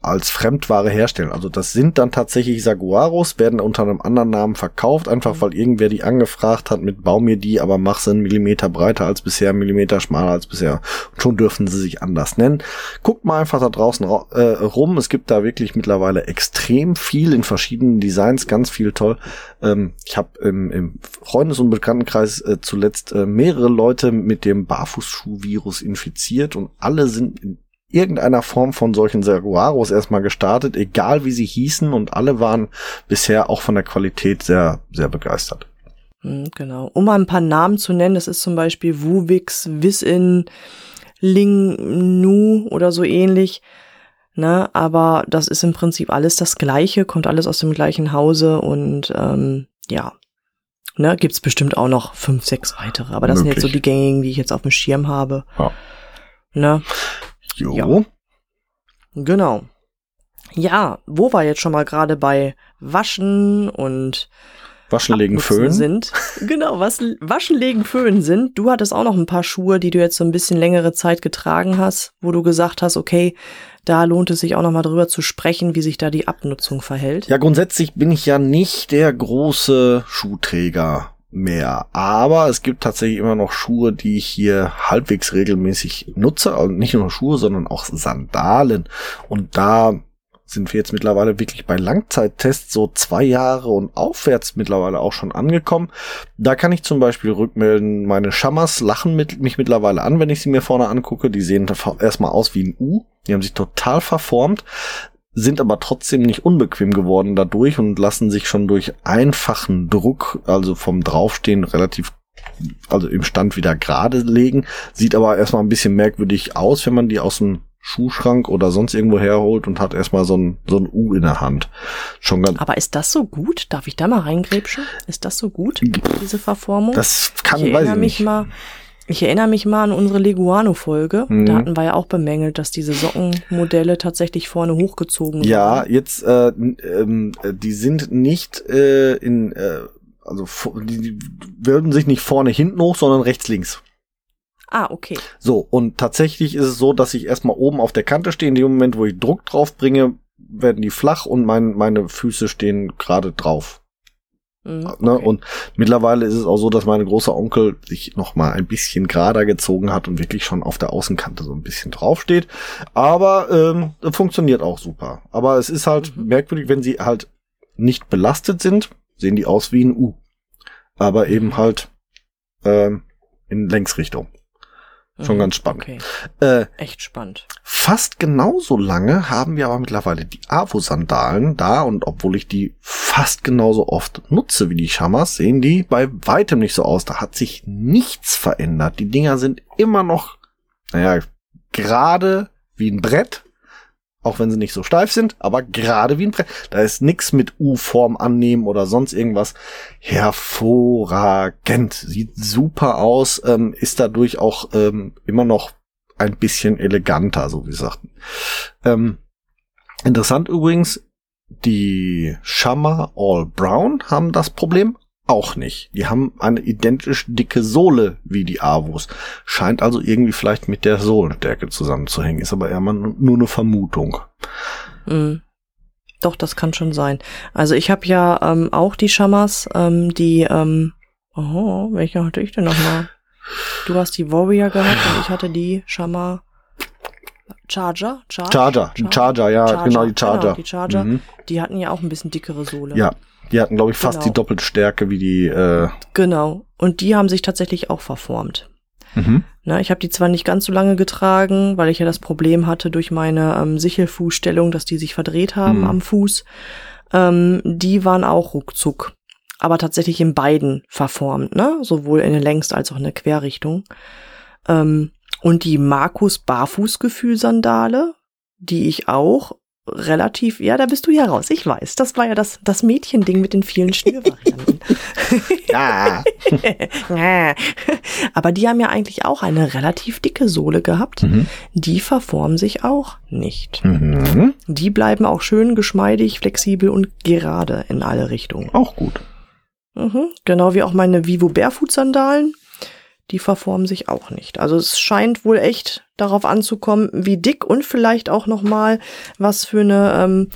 als Fremdware herstellen. Also das sind dann tatsächlich Saguaros, werden unter einem anderen Namen verkauft, einfach Mhm. weil irgendwer die angefragt hat mit bau mir die, aber mach sie einen Millimeter breiter als bisher, einen Millimeter schmaler als bisher. Und schon dürfen sie sich anders nennen. Guckt mal einfach da draußen ra- äh, rum. Es gibt da wirklich mittlerweile extrem viel in verschiedenen Designs, ganz viel toll. Ähm, ich habe im, im Freundes- und Bekanntenkreis äh, zuletzt äh, mehrere Leute mit dem Barfußschuhvirus infiziert und alle sind in irgendeiner Form von solchen Saguaros erstmal gestartet, egal wie sie hießen und alle waren bisher auch von der Qualität sehr, sehr begeistert. Hm, Genau. Um mal ein paar Namen zu nennen, das ist zum Beispiel Wuvix, Wisin, Ling Nu oder so ähnlich. Ne, aber das ist im Prinzip alles das Gleiche, kommt alles aus dem gleichen Hause und ähm, ja, ne, gibt's bestimmt auch noch fünf, sechs weitere. Aber das sind jetzt so Möglich. die gängigen, die ich jetzt auf dem Schirm habe. Ja. Ne, Jo. Ja. genau. Ja, wo wir jetzt schon mal gerade bei Waschen und Waschen, legen, föhnen. sind. Genau, was waschen, legen, föhnen sind. Du hattest auch noch ein paar Schuhe, die du jetzt so ein bisschen längere Zeit getragen hast, wo du gesagt hast, okay, da lohnt es sich auch noch mal drüber zu sprechen, wie sich da die Abnutzung verhält. Ja, grundsätzlich bin ich ja nicht der große Schuhträger mehr. Aber es gibt tatsächlich immer noch Schuhe, die ich hier halbwegs regelmäßig nutze. Also nicht nur Schuhe, sondern auch Sandalen. Und da sind wir jetzt mittlerweile wirklich bei Langzeittests so zwei Jahre und aufwärts mittlerweile auch schon angekommen. Da kann ich zum Beispiel rückmelden, meine Schammers lachen mit, mich mittlerweile an, wenn ich sie mir vorne angucke. Die sehen erstmal aus wie ein U. Die haben sich total verformt sind aber trotzdem nicht unbequem geworden dadurch und lassen sich schon durch einfachen Druck, also vom Draufstehen relativ also im Stand wieder gerade legen. Sieht aber erstmal ein bisschen merkwürdig aus, wenn man die aus dem Schuhschrank oder sonst irgendwo herholt und hat erstmal so ein, so ein U in der Hand. Schon ganz, Aber ist das so gut? Darf ich da mal reingräbschen? Ist das so gut, diese Verformung? das kann, ich weiß ich mich nicht. mal, ich erinnere mich mal an unsere Leguano-Folge. Mhm. Da hatten wir ja auch bemängelt, dass diese Sockenmodelle tatsächlich vorne hochgezogen Ja, waren. jetzt, äh, ähm, äh, die sind nicht äh, in, äh, also die, die würden sich nicht vorne hinten hoch, sondern rechts links. Ah, okay. So, und tatsächlich ist es so, dass ich erstmal oben auf der Kante stehe. In dem Moment, wo ich Druck drauf bringe, werden die flach und mein, meine Füße stehen gerade drauf. Mhm, Ne? okay. Und mittlerweile ist es auch so, dass mein großer Onkel sich noch mal ein bisschen gerader gezogen hat und wirklich schon auf der Außenkante so ein bisschen draufsteht. Aber ähm, funktioniert auch super. Aber es ist halt Mhm. merkwürdig, wenn sie halt nicht belastet sind, sehen die aus wie ein U. Aber eben halt ähm, in Längsrichtung. Schon Mhm, ganz spannend. Okay, Äh, echt spannend. Fast genauso lange haben wir aber mittlerweile die Avo-Sandalen da und obwohl ich die fast genauso oft nutze wie die Shamas, sehen die bei weitem nicht so aus. Da hat sich nichts verändert. Die Dinger sind immer noch, naja, gerade wie ein Brett. Auch wenn sie nicht so steif sind, aber gerade wie ein Brett. Da ist nix mit U-Form annehmen oder sonst irgendwas. Hervorragend. Sieht super aus, ähm, ist dadurch auch ähm, immer noch ein bisschen eleganter, so wie sie sagten. Ähm, interessant übrigens, die Shamma All Brown haben das Problem auch nicht. Die haben eine identisch dicke Sohle wie die Avos. Scheint also irgendwie vielleicht mit der Sohlenstärke zusammenzuhängen. Ist aber eher mal nur eine Vermutung. Mhm. Doch, das kann schon sein. Also ich habe ja ähm, auch die Shamas, ähm, die, ähm, oh, welche hatte ich denn nochmal? Du hast die Warrior gehabt und ich hatte die Shama Charger? Charge? Charger, ein Charger, ja, genau, die Charger. Genau, die Charger. Mhm. Die hatten ja auch ein bisschen dickere Sohle. Ja, die hatten, glaube ich, fast Genau. die doppelte Stärke wie die. Äh, Genau. Und die haben sich tatsächlich auch verformt. mhm. Na, ich habe die zwar nicht ganz so lange getragen, weil ich ja das Problem hatte durch meine ähm, Sichelfußstellung, dass die sich verdreht haben Mhm. am Fuß. Ähm, die waren auch ruckzuck. Aber tatsächlich in beiden verformt, ne? Sowohl in der Längs- als auch in der Querrichtung. Ähm, und die Markus Barfußgefühl-Sandale, die ich auch relativ, ja, da bist du ja raus, ich weiß. Das war ja das, das Mädchending mit den vielen Schnürvarianten. Ja. Aber die haben ja eigentlich auch eine relativ dicke Sohle gehabt. mhm. Die verformen sich auch nicht. Mhm. Die bleiben auch schön geschmeidig, flexibel und gerade in alle Richtungen. Auch gut. Mhm. Genau wie auch meine Vivo Barefoot Sandalen. Die verformen sich auch nicht. Also es scheint wohl echt darauf anzukommen, wie dick und vielleicht auch noch mal was für eine ähm,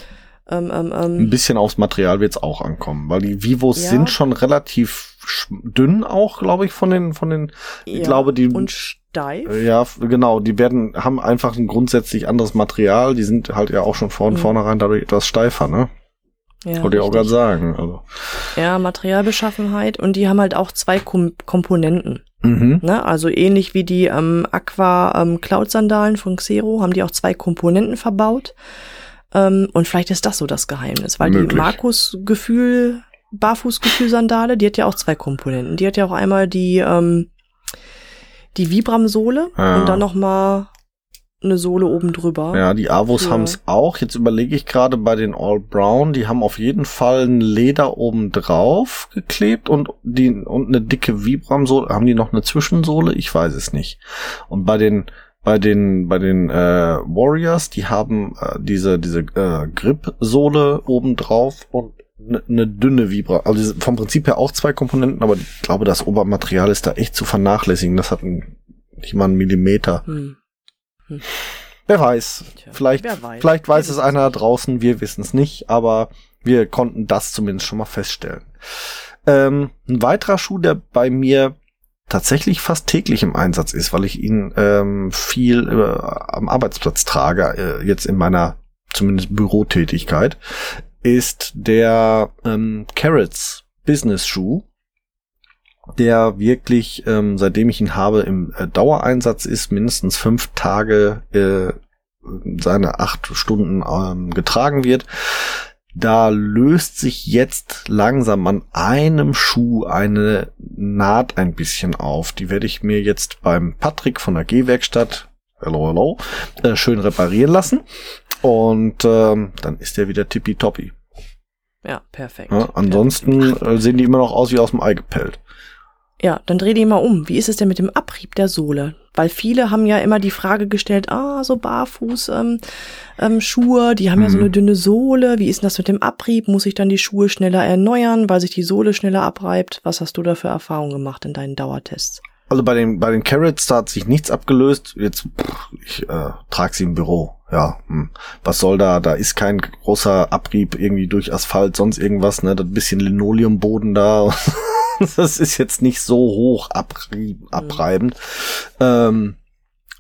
ähm, ähm, Ein ähm, bisschen aufs Material wird's auch ankommen, weil die Vivos Ja. sind schon relativ dünn auch, glaube ich, von den, von den, ich ja, glaube, die, und steif. äh, ja, genau, die werden, haben einfach ein grundsätzlich anderes Material, die sind halt ja auch schon von Mhm. vornherein dadurch etwas steifer, ne? Ja, Wollte ich auch gerade sagen, also. Ja, Materialbeschaffenheit und die haben halt auch zwei Kom Komponenten. Mhm. Ne? Also ähnlich wie die ähm, Aqua ähm, Cloud Sandalen von Xero haben die auch zwei Komponenten verbaut. Ähm, und vielleicht ist das so das Geheimnis, weil die Möglich. Markus Gefühl Barfußgefühl Sandale, die hat ja auch zwei Komponenten. Die hat ja auch einmal die ähm, die Vibram Sohle Ja. und dann noch mal eine Sohle oben drüber. Ja, die Avos Für- haben's auch. Jetzt überlege ich gerade bei den All Brown, die haben auf jeden Fall ein Leder oben drauf geklebt und die und eine dicke Vibram-Sohle. Haben die noch eine Zwischensohle? Ich weiß es nicht. Und bei den bei den bei den äh, Warriors, die haben äh, diese diese äh, Grip-Sohle oben drauf und eine ne dünne Vibra. Also vom Prinzip her auch zwei Komponenten, aber ich glaube, das Obermaterial ist da echt zu vernachlässigen. Das hat ein, nicht mal einen Millimeter. Hm. Wer weiß. Tja, vielleicht, wer weiß. vielleicht weiß es einer draußen, wir wissen es nicht, aber wir konnten das zumindest schon mal feststellen. Ähm, ein weiterer Schuh, der bei mir tatsächlich fast täglich im Einsatz ist, weil ich ihn ähm, viel äh, am Arbeitsplatz trage, äh, jetzt in meiner zumindest Bürotätigkeit, ist der ähm, Carrots Business Schuh, der wirklich, ähm, seitdem ich ihn habe, im äh, Dauereinsatz ist, mindestens fünf Tage äh, seine acht Stunden ähm, getragen wird. Da löst sich jetzt langsam an einem Schuh eine Naht ein bisschen auf. Die werde ich mir jetzt beim Patrick von der G-Werkstatt, hello, hello, äh, schön reparieren lassen. Und ähm, dann ist der wieder tippitoppi. Ja, perfekt. Ja, ansonsten äh, sehen die immer noch aus wie aus dem Ei gepellt. Ja, dann dreh die mal um. Wie ist es denn mit dem Abrieb der Sohle? Weil viele haben ja immer die Frage gestellt, ah, so Barfuß ähm, ähm, Schuhe, die haben ja so Mhm. eine dünne Sohle. Wie ist denn das mit dem Abrieb? Muss ich dann die Schuhe schneller erneuern, weil sich die Sohle schneller abreibt? Was hast du da für Erfahrungen gemacht in deinen Dauertests? Also bei den bei den Carrots da hat sich nichts abgelöst. Jetzt pff, ich äh, trage sie im Büro. Ja, hm. was soll da? Da ist kein großer Abrieb irgendwie durch Asphalt, sonst irgendwas. Ne, das bisschen Linoleumboden da. das ist jetzt nicht so hoch abrieb, abreibend. Ähm,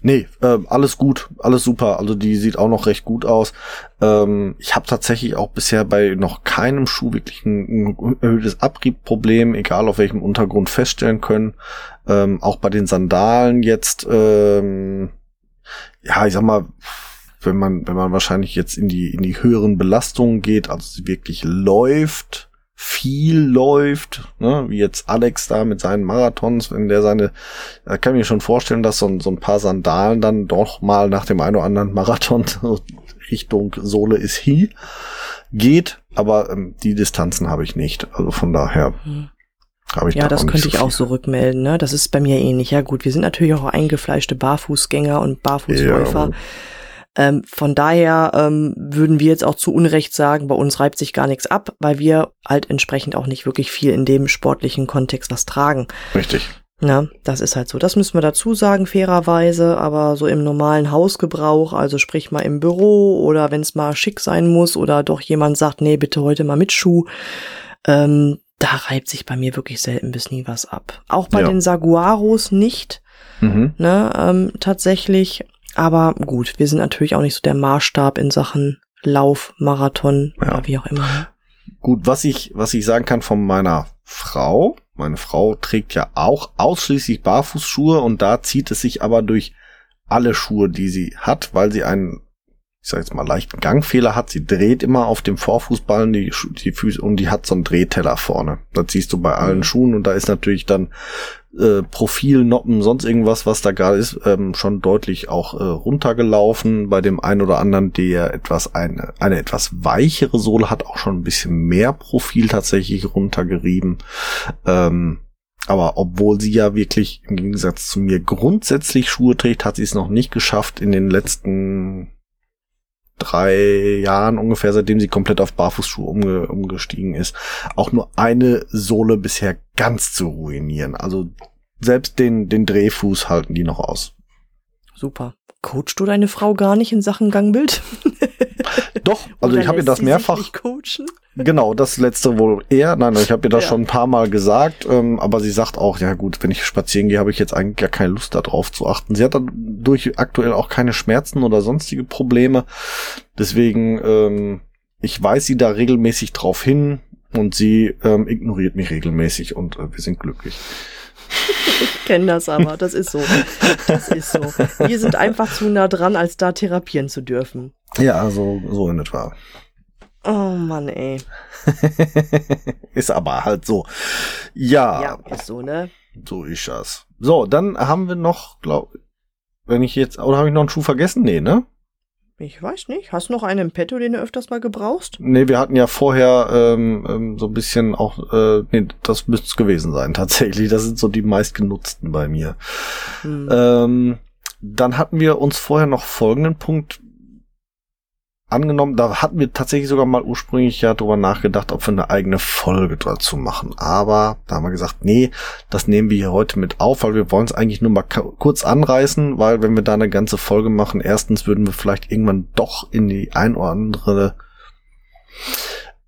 nee, äh, alles gut, alles super. Also die sieht auch noch recht gut aus. Ähm, ich habe tatsächlich auch bisher bei noch keinem Schuh wirklich ein, ein erhöhtes Abriebproblem, egal auf welchem Untergrund, feststellen können. Ähm, auch bei den Sandalen jetzt, ähm, ja, ich sag mal, wenn man, wenn man wahrscheinlich jetzt in die, in die höheren Belastungen geht, also sie wirklich läuft, viel läuft, ne, wie jetzt Alex da mit seinen Marathons, wenn der seine, da kann ich mir schon vorstellen, dass so ein, so ein paar Sandalen dann doch mal nach dem einen oder anderen Marathon Richtung Sohle ist hi geht, aber ähm, die Distanzen habe ich nicht. Also von daher Hm. habe ich Ja, da das könnte so ich auch so rückmelden. Ne? Das ist bei mir ähnlich. Ja gut, wir sind natürlich auch eingefleischte Barfußgänger und Barfußläufer. Ja. Ähm, von daher ähm, würden wir jetzt auch zu Unrecht sagen, bei uns reibt sich gar nichts ab, weil wir halt entsprechend auch nicht wirklich viel in dem sportlichen Kontext was tragen. Richtig. Na, das ist halt so. Das müssen wir dazu sagen, fairerweise, aber so im normalen Hausgebrauch, also sprich mal im Büro oder wenn es mal schick sein muss oder doch jemand sagt, nee, bitte heute mal mit Schuh, ähm, da reibt sich bei mir wirklich selten bis nie was ab. Auch bei Ja. den Saguaros nicht, Mhm. ne, ähm, tatsächlich. Aber gut, wir sind natürlich auch nicht so der Maßstab in Sachen Lauf, Marathon Ja. oder wie auch immer. ne? Gut, was ich, was ich sagen kann von meiner Frau, meine Frau trägt ja auch ausschließlich Barfußschuhe und da zieht es sich aber durch alle Schuhe, die sie hat, weil sie einen, ich sag jetzt mal, leichten Gangfehler hat. Sie dreht immer auf dem Vorfußballen die, die Füße und die hat so einen Drehteller vorne. Das siehst du bei allen Mhm. Schuhen und da ist natürlich dann äh, Profil, Noppen, sonst irgendwas, was da gerade ist, ähm, schon deutlich auch äh, runtergelaufen. Bei dem einen oder anderen, der etwas eine, eine etwas weichere Sohle hat, auch schon ein bisschen mehr Profil tatsächlich runtergerieben. Ähm, aber obwohl sie ja wirklich im Gegensatz zu mir grundsätzlich Schuhe trägt, hat sie es noch nicht geschafft in den letzten drei Jahren ungefähr, seitdem sie komplett auf Barfußschuhe umge umgestiegen ist, auch nur eine Sohle bisher ganz zu ruinieren. Also selbst den, den Drehfuß halten die noch aus. Super. Coachst du deine Frau gar nicht in Sachen Gangbild? Doch, also ich habe ihr das mehrfach. Genau, das letzte wohl eher. Nein, ich habe ihr das Ja. schon ein paar Mal gesagt, ähm, aber sie sagt auch, ja gut, wenn ich spazieren gehe, habe ich jetzt eigentlich gar keine Lust darauf zu achten. Sie hat dadurch aktuell auch keine Schmerzen oder sonstige Probleme. Deswegen, ähm, ich weise sie da regelmäßig drauf hin und sie ähm, ignoriert mich regelmäßig und äh, wir sind glücklich. Ich kenne das aber, das ist so. Das ist so. Wir sind einfach zu nah dran, als da therapieren zu dürfen. Ja, so, so in etwa. Oh Mann, ey. ist aber halt so. Ja, Ja, ist so, ne? so ist das. So, dann haben wir noch, glaub, wenn ich jetzt, oder habe ich noch einen Schuh vergessen? Nee, ne? Ich weiß nicht. Hast du noch einen im Petto, den du öfters mal gebrauchst? Nee, wir hatten ja vorher ähm, ähm, so ein bisschen auch, äh, nee, das müsste es gewesen sein, tatsächlich. Das sind so die meistgenutzten bei mir. Hm. Ähm, dann hatten wir uns vorher noch folgenden Punkt angenommen. Da hatten wir tatsächlich sogar mal ursprünglich ja drüber nachgedacht, ob wir eine eigene Folge dazu machen. Aber da haben wir gesagt, nee, das nehmen wir hier heute mit auf, weil wir wollen es eigentlich nur mal kurz anreißen, weil wenn wir da eine ganze Folge machen, erstens würden wir vielleicht irgendwann doch in die ein oder andere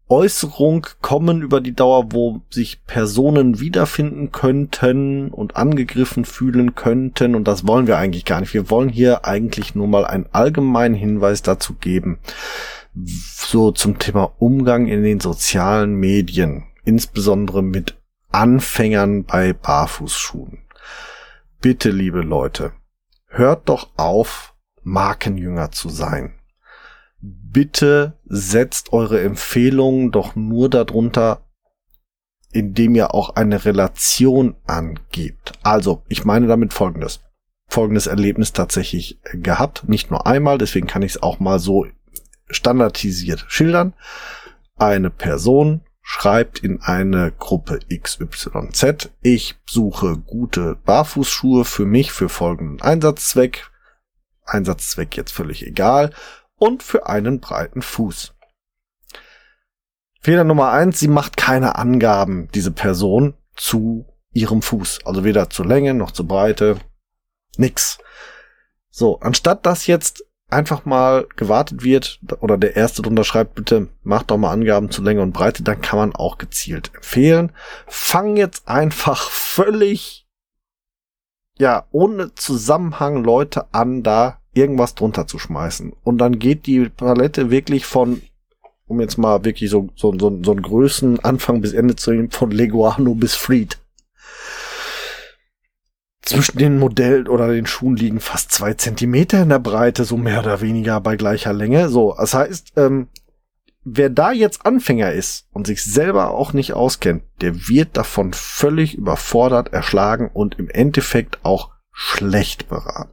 Äußerung kommen über die Dauer, wo sich Personen wiederfinden könnten und angegriffen fühlen könnten. Und das wollen wir eigentlich gar nicht. Wir wollen hier eigentlich nur mal einen allgemeinen Hinweis dazu geben, so zum Thema Umgang in den sozialen Medien, insbesondere mit Anfängern bei Barfußschuhen. Bitte, liebe Leute, hört doch auf, Markenjünger zu sein bitte setzt eure Empfehlungen doch nur darunter, indem ihr auch eine Relation angebt. Also, ich meine damit folgendes. Folgendes Erlebnis tatsächlich gehabt, nicht nur einmal, deswegen kann ich es auch mal so standardisiert schildern. Eine Person schreibt in eine Gruppe XYZ, ich suche gute Barfußschuhe für mich für folgenden Einsatzzweck. Einsatzzweck jetzt völlig egal und für einen breiten Fuß. Fehler Nummer eins, sie macht keine Angaben, diese Person, zu ihrem Fuß. Also weder zur Länge noch zur Breite. Nix. So, anstatt dass jetzt einfach mal gewartet wird oder der Erste drunter schreibt, bitte macht doch mal Angaben zu Länge und Breite, dann kann man auch gezielt empfehlen. Fang jetzt einfach völlig, ja, ohne Zusammenhang Leute an, da irgendwas drunter zu schmeißen. Und dann geht die Palette wirklich von, um jetzt mal wirklich so, so, so, so einen Größen Anfang bis Ende zu nehmen, von Leguano bis Freed. Zwischen den Modellen oder den Schuhen liegen fast zwei Zentimeter in der Breite, so mehr oder weniger bei gleicher Länge. So, das heißt, ähm, wer da jetzt Anfänger ist und sich selber auch nicht auskennt, der wird davon völlig überfordert, erschlagen und im Endeffekt auch schlecht beraten.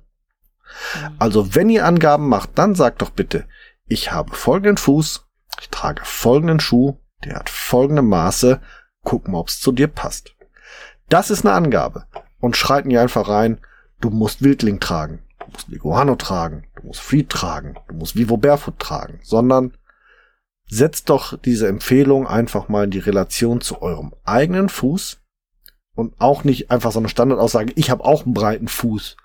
Also wenn ihr Angaben macht, dann sagt doch bitte, ich habe folgenden Fuß, ich trage folgenden Schuh, der hat folgende Maße, guck mal, ob's zu dir passt. Das ist eine Angabe. Und schreit nicht einfach rein, du musst Wildling tragen, du musst Leguano tragen, du musst Fried tragen, du musst Vivo Barefoot tragen, sondern setzt doch diese Empfehlung einfach mal in die Relation zu eurem eigenen Fuß und auch nicht einfach so eine Standardaussage, ich habe auch einen breiten Fuß.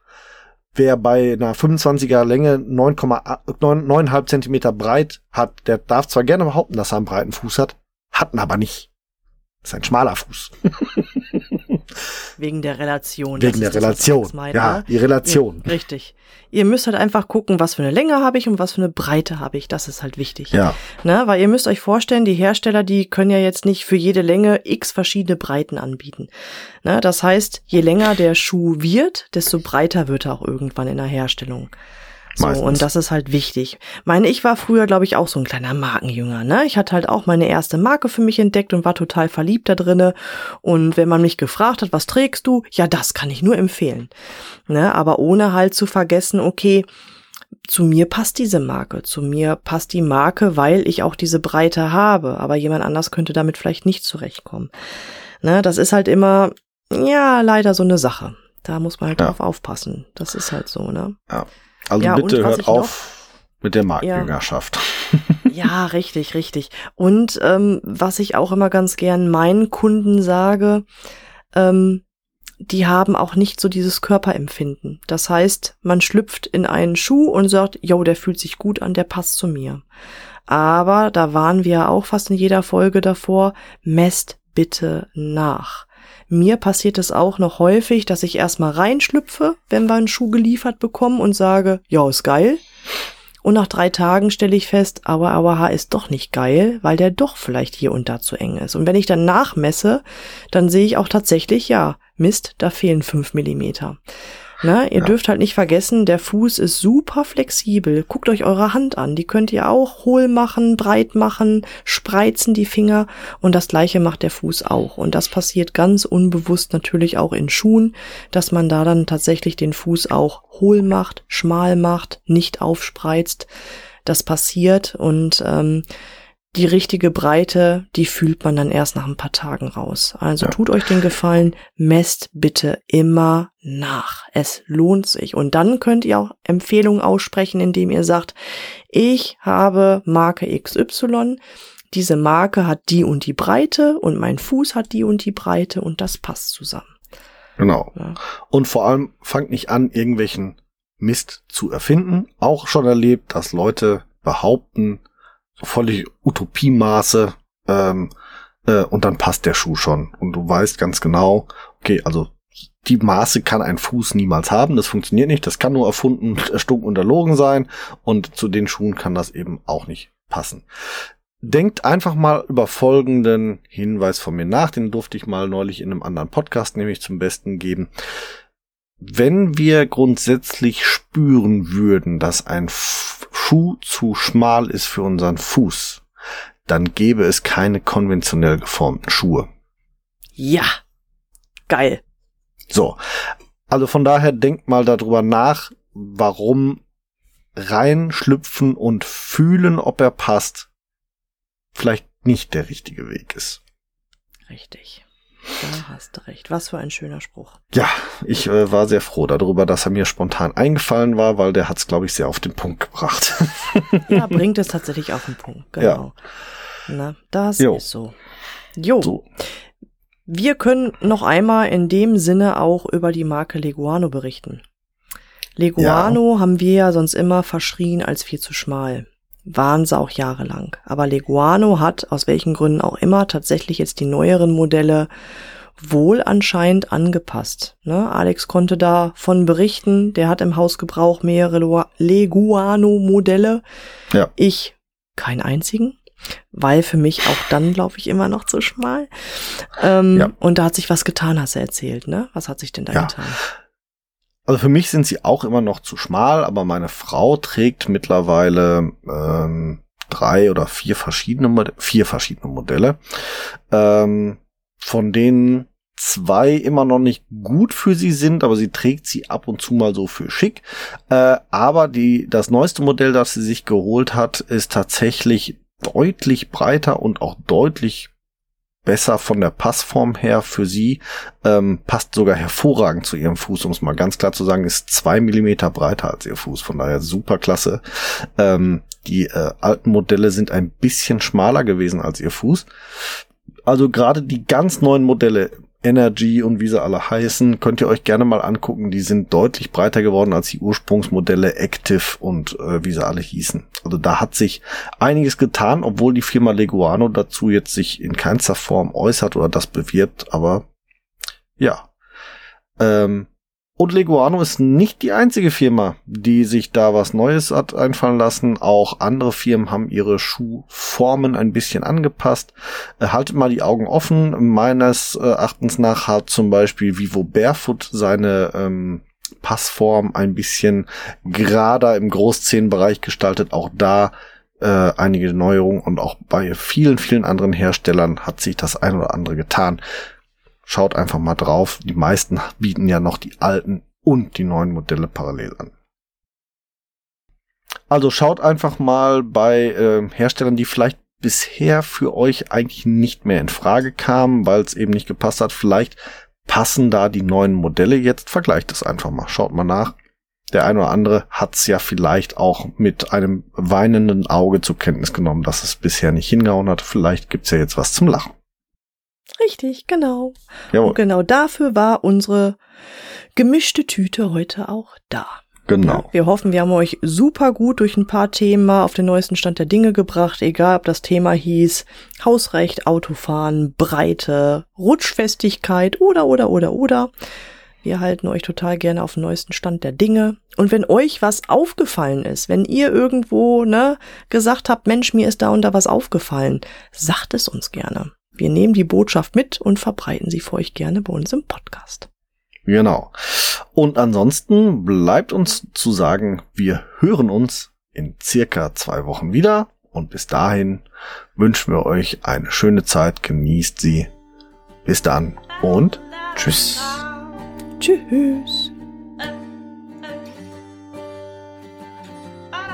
Wer bei einer 25er Länge 9,9 Zentimeter breit hat, der darf zwar gerne behaupten, dass er einen breiten Fuß hat, hat ihn aber nicht. ist ein schmaler Fuß. Wegen der Relation. Wegen der Relation. Meint, ja, die Relation. Ja, richtig. Ihr müsst halt einfach gucken, was für eine Länge habe ich und was für eine Breite habe ich. Das ist halt wichtig. Ja. Ne? Weil ihr müsst euch vorstellen, die Hersteller, die können ja jetzt nicht für jede Länge x verschiedene Breiten anbieten. Ne? Das heißt, je länger der Schuh wird, desto breiter wird er auch irgendwann in der Herstellung. So, Meistens. und das ist halt wichtig. Meine, ich war früher, glaube ich, auch so ein kleiner Markenjünger, ne? Ich hatte halt auch meine erste Marke für mich entdeckt und war total verliebt da drinne. Und wenn man mich gefragt hat, was trägst du? Ja, das kann ich nur empfehlen. Ne? Aber ohne halt zu vergessen, okay, zu mir passt diese Marke, zu mir passt die Marke, weil ich auch diese Breite habe, aber jemand anders könnte damit vielleicht nicht zurechtkommen. Ne? Das ist halt immer, ja, leider so eine Sache. Da muss man halt Ja. drauf aufpassen. Das ist halt so, ne? Also Ja, bitte hört auf mit der Marktjüngerschaft. Ja, richtig, richtig. Und ähm, was ich auch immer ganz gern meinen Kunden sage, ähm, die haben auch nicht so dieses Körperempfinden. Das heißt, man schlüpft in einen Schuh und sagt, yo, der fühlt sich gut an, der passt zu mir. Aber da waren wir ja auch fast in jeder Folge davor, messt bitte nach. Mir passiert es auch noch häufig, dass ich erstmal reinschlüpfe, wenn wir einen Schuh geliefert bekommen und sage, ja, ist geil. Und nach drei Tagen stelle ich fest, aber Haar ist doch nicht geil, weil der doch vielleicht hier und da zu eng ist. Und wenn ich dann nachmesse, dann sehe ich auch tatsächlich, ja, Mist, da fehlen fünf Millimeter. Na, ihr ja. dürft halt nicht vergessen, der Fuß ist super flexibel. Guckt euch eure Hand an. Die könnt ihr auch hohl machen, breit machen, spreizen die Finger. Und das gleiche macht der Fuß auch. Und das passiert ganz unbewusst natürlich auch in Schuhen, dass man da dann tatsächlich den Fuß auch hohl macht, schmal macht, nicht aufspreizt. Das passiert und ähm, die richtige Breite, die fühlt man dann erst nach ein paar Tagen raus. Also ja. tut euch den Gefallen, messt bitte immer nach. Es lohnt sich. Und dann könnt ihr auch Empfehlungen aussprechen, indem ihr sagt, ich habe Marke XY. Diese Marke hat die und die Breite und mein Fuß hat die und die Breite und das passt zusammen. Genau. Ja. Und vor allem fangt nicht an, irgendwelchen Mist zu erfinden. Auch schon erlebt, dass Leute behaupten, völlig Utopiemaße ähm, äh, und dann passt der Schuh schon. Und du weißt ganz genau, okay, also die Maße kann ein Fuß niemals haben, das funktioniert nicht, das kann nur erfunden, erstunken und erlogen sein und zu den Schuhen kann das eben auch nicht passen. Denkt einfach mal über folgenden Hinweis von mir nach, den durfte ich mal neulich in einem anderen Podcast nämlich zum Besten geben. Wenn wir grundsätzlich spüren würden, dass ein Schuh zu schmal ist für unseren Fuß, dann gäbe es keine konventionell geformten Schuhe. Ja. Geil. So. Also von daher denkt mal darüber nach, warum reinschlüpfen und fühlen, ob er passt, vielleicht nicht der richtige Weg ist. Richtig. Da hast du recht. Was für ein schöner Spruch. Ja, ich äh, war sehr froh darüber, dass er mir spontan eingefallen war, weil der hat es, glaube ich, sehr auf den Punkt gebracht. ja, bringt es tatsächlich auf den Punkt. Genau. Ja. Na, das jo. ist so. Jo. So. Wir können noch einmal in dem Sinne auch über die Marke Leguano berichten. Leguano ja. haben wir ja sonst immer verschrien als viel zu schmal. Waren sie auch jahrelang. Aber Leguano hat, aus welchen Gründen auch immer, tatsächlich jetzt die neueren Modelle wohl anscheinend angepasst. Ne? Alex konnte davon berichten, der hat im Hausgebrauch mehrere Leguano-Modelle. Ja. Ich keinen einzigen weil für mich auch dann, glaube ich, immer noch zu schmal. Ähm, ja. Und da hat sich was getan, hast du erzählt, ne? Was hat sich denn da ja. getan? Also für mich sind sie auch immer noch zu schmal, aber meine Frau trägt mittlerweile ähm, drei oder vier verschiedene Mod vier verschiedene Modelle, ähm, von denen zwei immer noch nicht gut für sie sind, aber sie trägt sie ab und zu mal so für schick. Äh, aber die das neueste Modell, das sie sich geholt hat, ist tatsächlich deutlich breiter und auch deutlich besser von der Passform her für sie, ähm, passt sogar hervorragend zu ihrem Fuß, um es mal ganz klar zu sagen, ist zwei Millimeter breiter als ihr Fuß, von daher super klasse. Ähm, die äh, alten Modelle sind ein bisschen schmaler gewesen als ihr Fuß. Also gerade die ganz neuen Modelle Energy und wie sie alle heißen, könnt ihr euch gerne mal angucken. Die sind deutlich breiter geworden als die Ursprungsmodelle Active und äh, wie sie alle hießen. Also da hat sich einiges getan, obwohl die Firma Leguano dazu jetzt sich in keinster Form äußert oder das bewirbt. Aber ja, ähm, und Leguano ist nicht die einzige Firma, die sich da was Neues hat einfallen lassen. Auch andere Firmen haben ihre Schuhformen ein bisschen angepasst. Äh, haltet mal die Augen offen. Meines äh, Erachtens nach hat zum Beispiel Vivo Barefoot seine ähm, Passform ein bisschen gerader im Großzehenbereich gestaltet. Auch da äh, einige Neuerungen und auch bei vielen, vielen anderen Herstellern hat sich das ein oder andere getan. Schaut einfach mal drauf. Die meisten bieten ja noch die alten und die neuen Modelle parallel an. Also schaut einfach mal bei äh, Herstellern, die vielleicht bisher für euch eigentlich nicht mehr in Frage kamen, weil es eben nicht gepasst hat. Vielleicht passen da die neuen Modelle jetzt. Vergleicht es einfach mal. Schaut mal nach. Der eine oder andere hat es ja vielleicht auch mit einem weinenden Auge zur Kenntnis genommen, dass es bisher nicht hingehauen hat. Vielleicht gibt's ja jetzt was zum Lachen. Richtig, genau. Jawohl. Und genau dafür war unsere gemischte Tüte heute auch da. Genau. Wir hoffen, wir haben euch super gut durch ein paar Themen auf den neuesten Stand der Dinge gebracht, egal ob das Thema hieß Hausrecht, Autofahren, Breite, Rutschfestigkeit oder oder oder oder. Wir halten euch total gerne auf den neuesten Stand der Dinge. Und wenn euch was aufgefallen ist, wenn ihr irgendwo ne, gesagt habt, Mensch, mir ist da und da was aufgefallen, sagt es uns gerne. Wir nehmen die Botschaft mit und verbreiten sie für euch gerne bei uns im Podcast. Genau. Und ansonsten bleibt uns zu sagen, wir hören uns in circa zwei Wochen wieder. Und bis dahin wünschen wir euch eine schöne Zeit. Genießt sie. Bis dann und tschüss. Tschüss.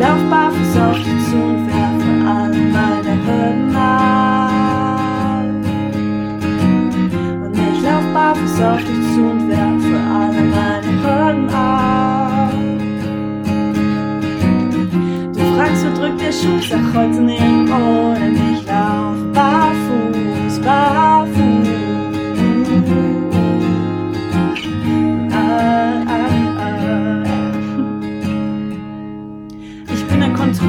lauf barfuß auf dich zu und werfe alle meine Hürden ab. Und ich lauf barfuß auf dich zu und werfe alle meine Hürden ab. Du fragst, wo drückt der Schuh? Sag heute nirgendwo, denn ich lauf barfuß, barfuß.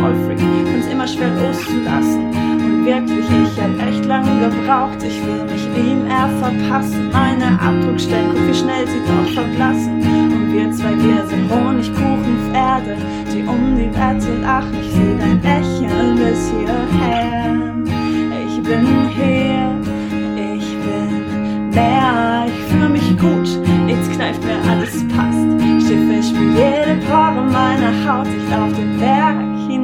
Bin ein Kontrollfreak, find's immer schwer loszulassen. Und wirklich, ich hab echt lange gebraucht. Ich will mich ihm eher verpassen. Meine Abdruckstelle, guck wie schnell sie doch verblassen. Und wir zwei, wir sind Honigkuchenpferde, die um die Wette lachen. Ich seh dein Lächeln bis hierher. Ich bin hier, ich bin mehr. Ich fühl mich gut, nichts kneift mir, alles passt. Fest, spür jede Pore meiner Haut. Ich lauf den Berg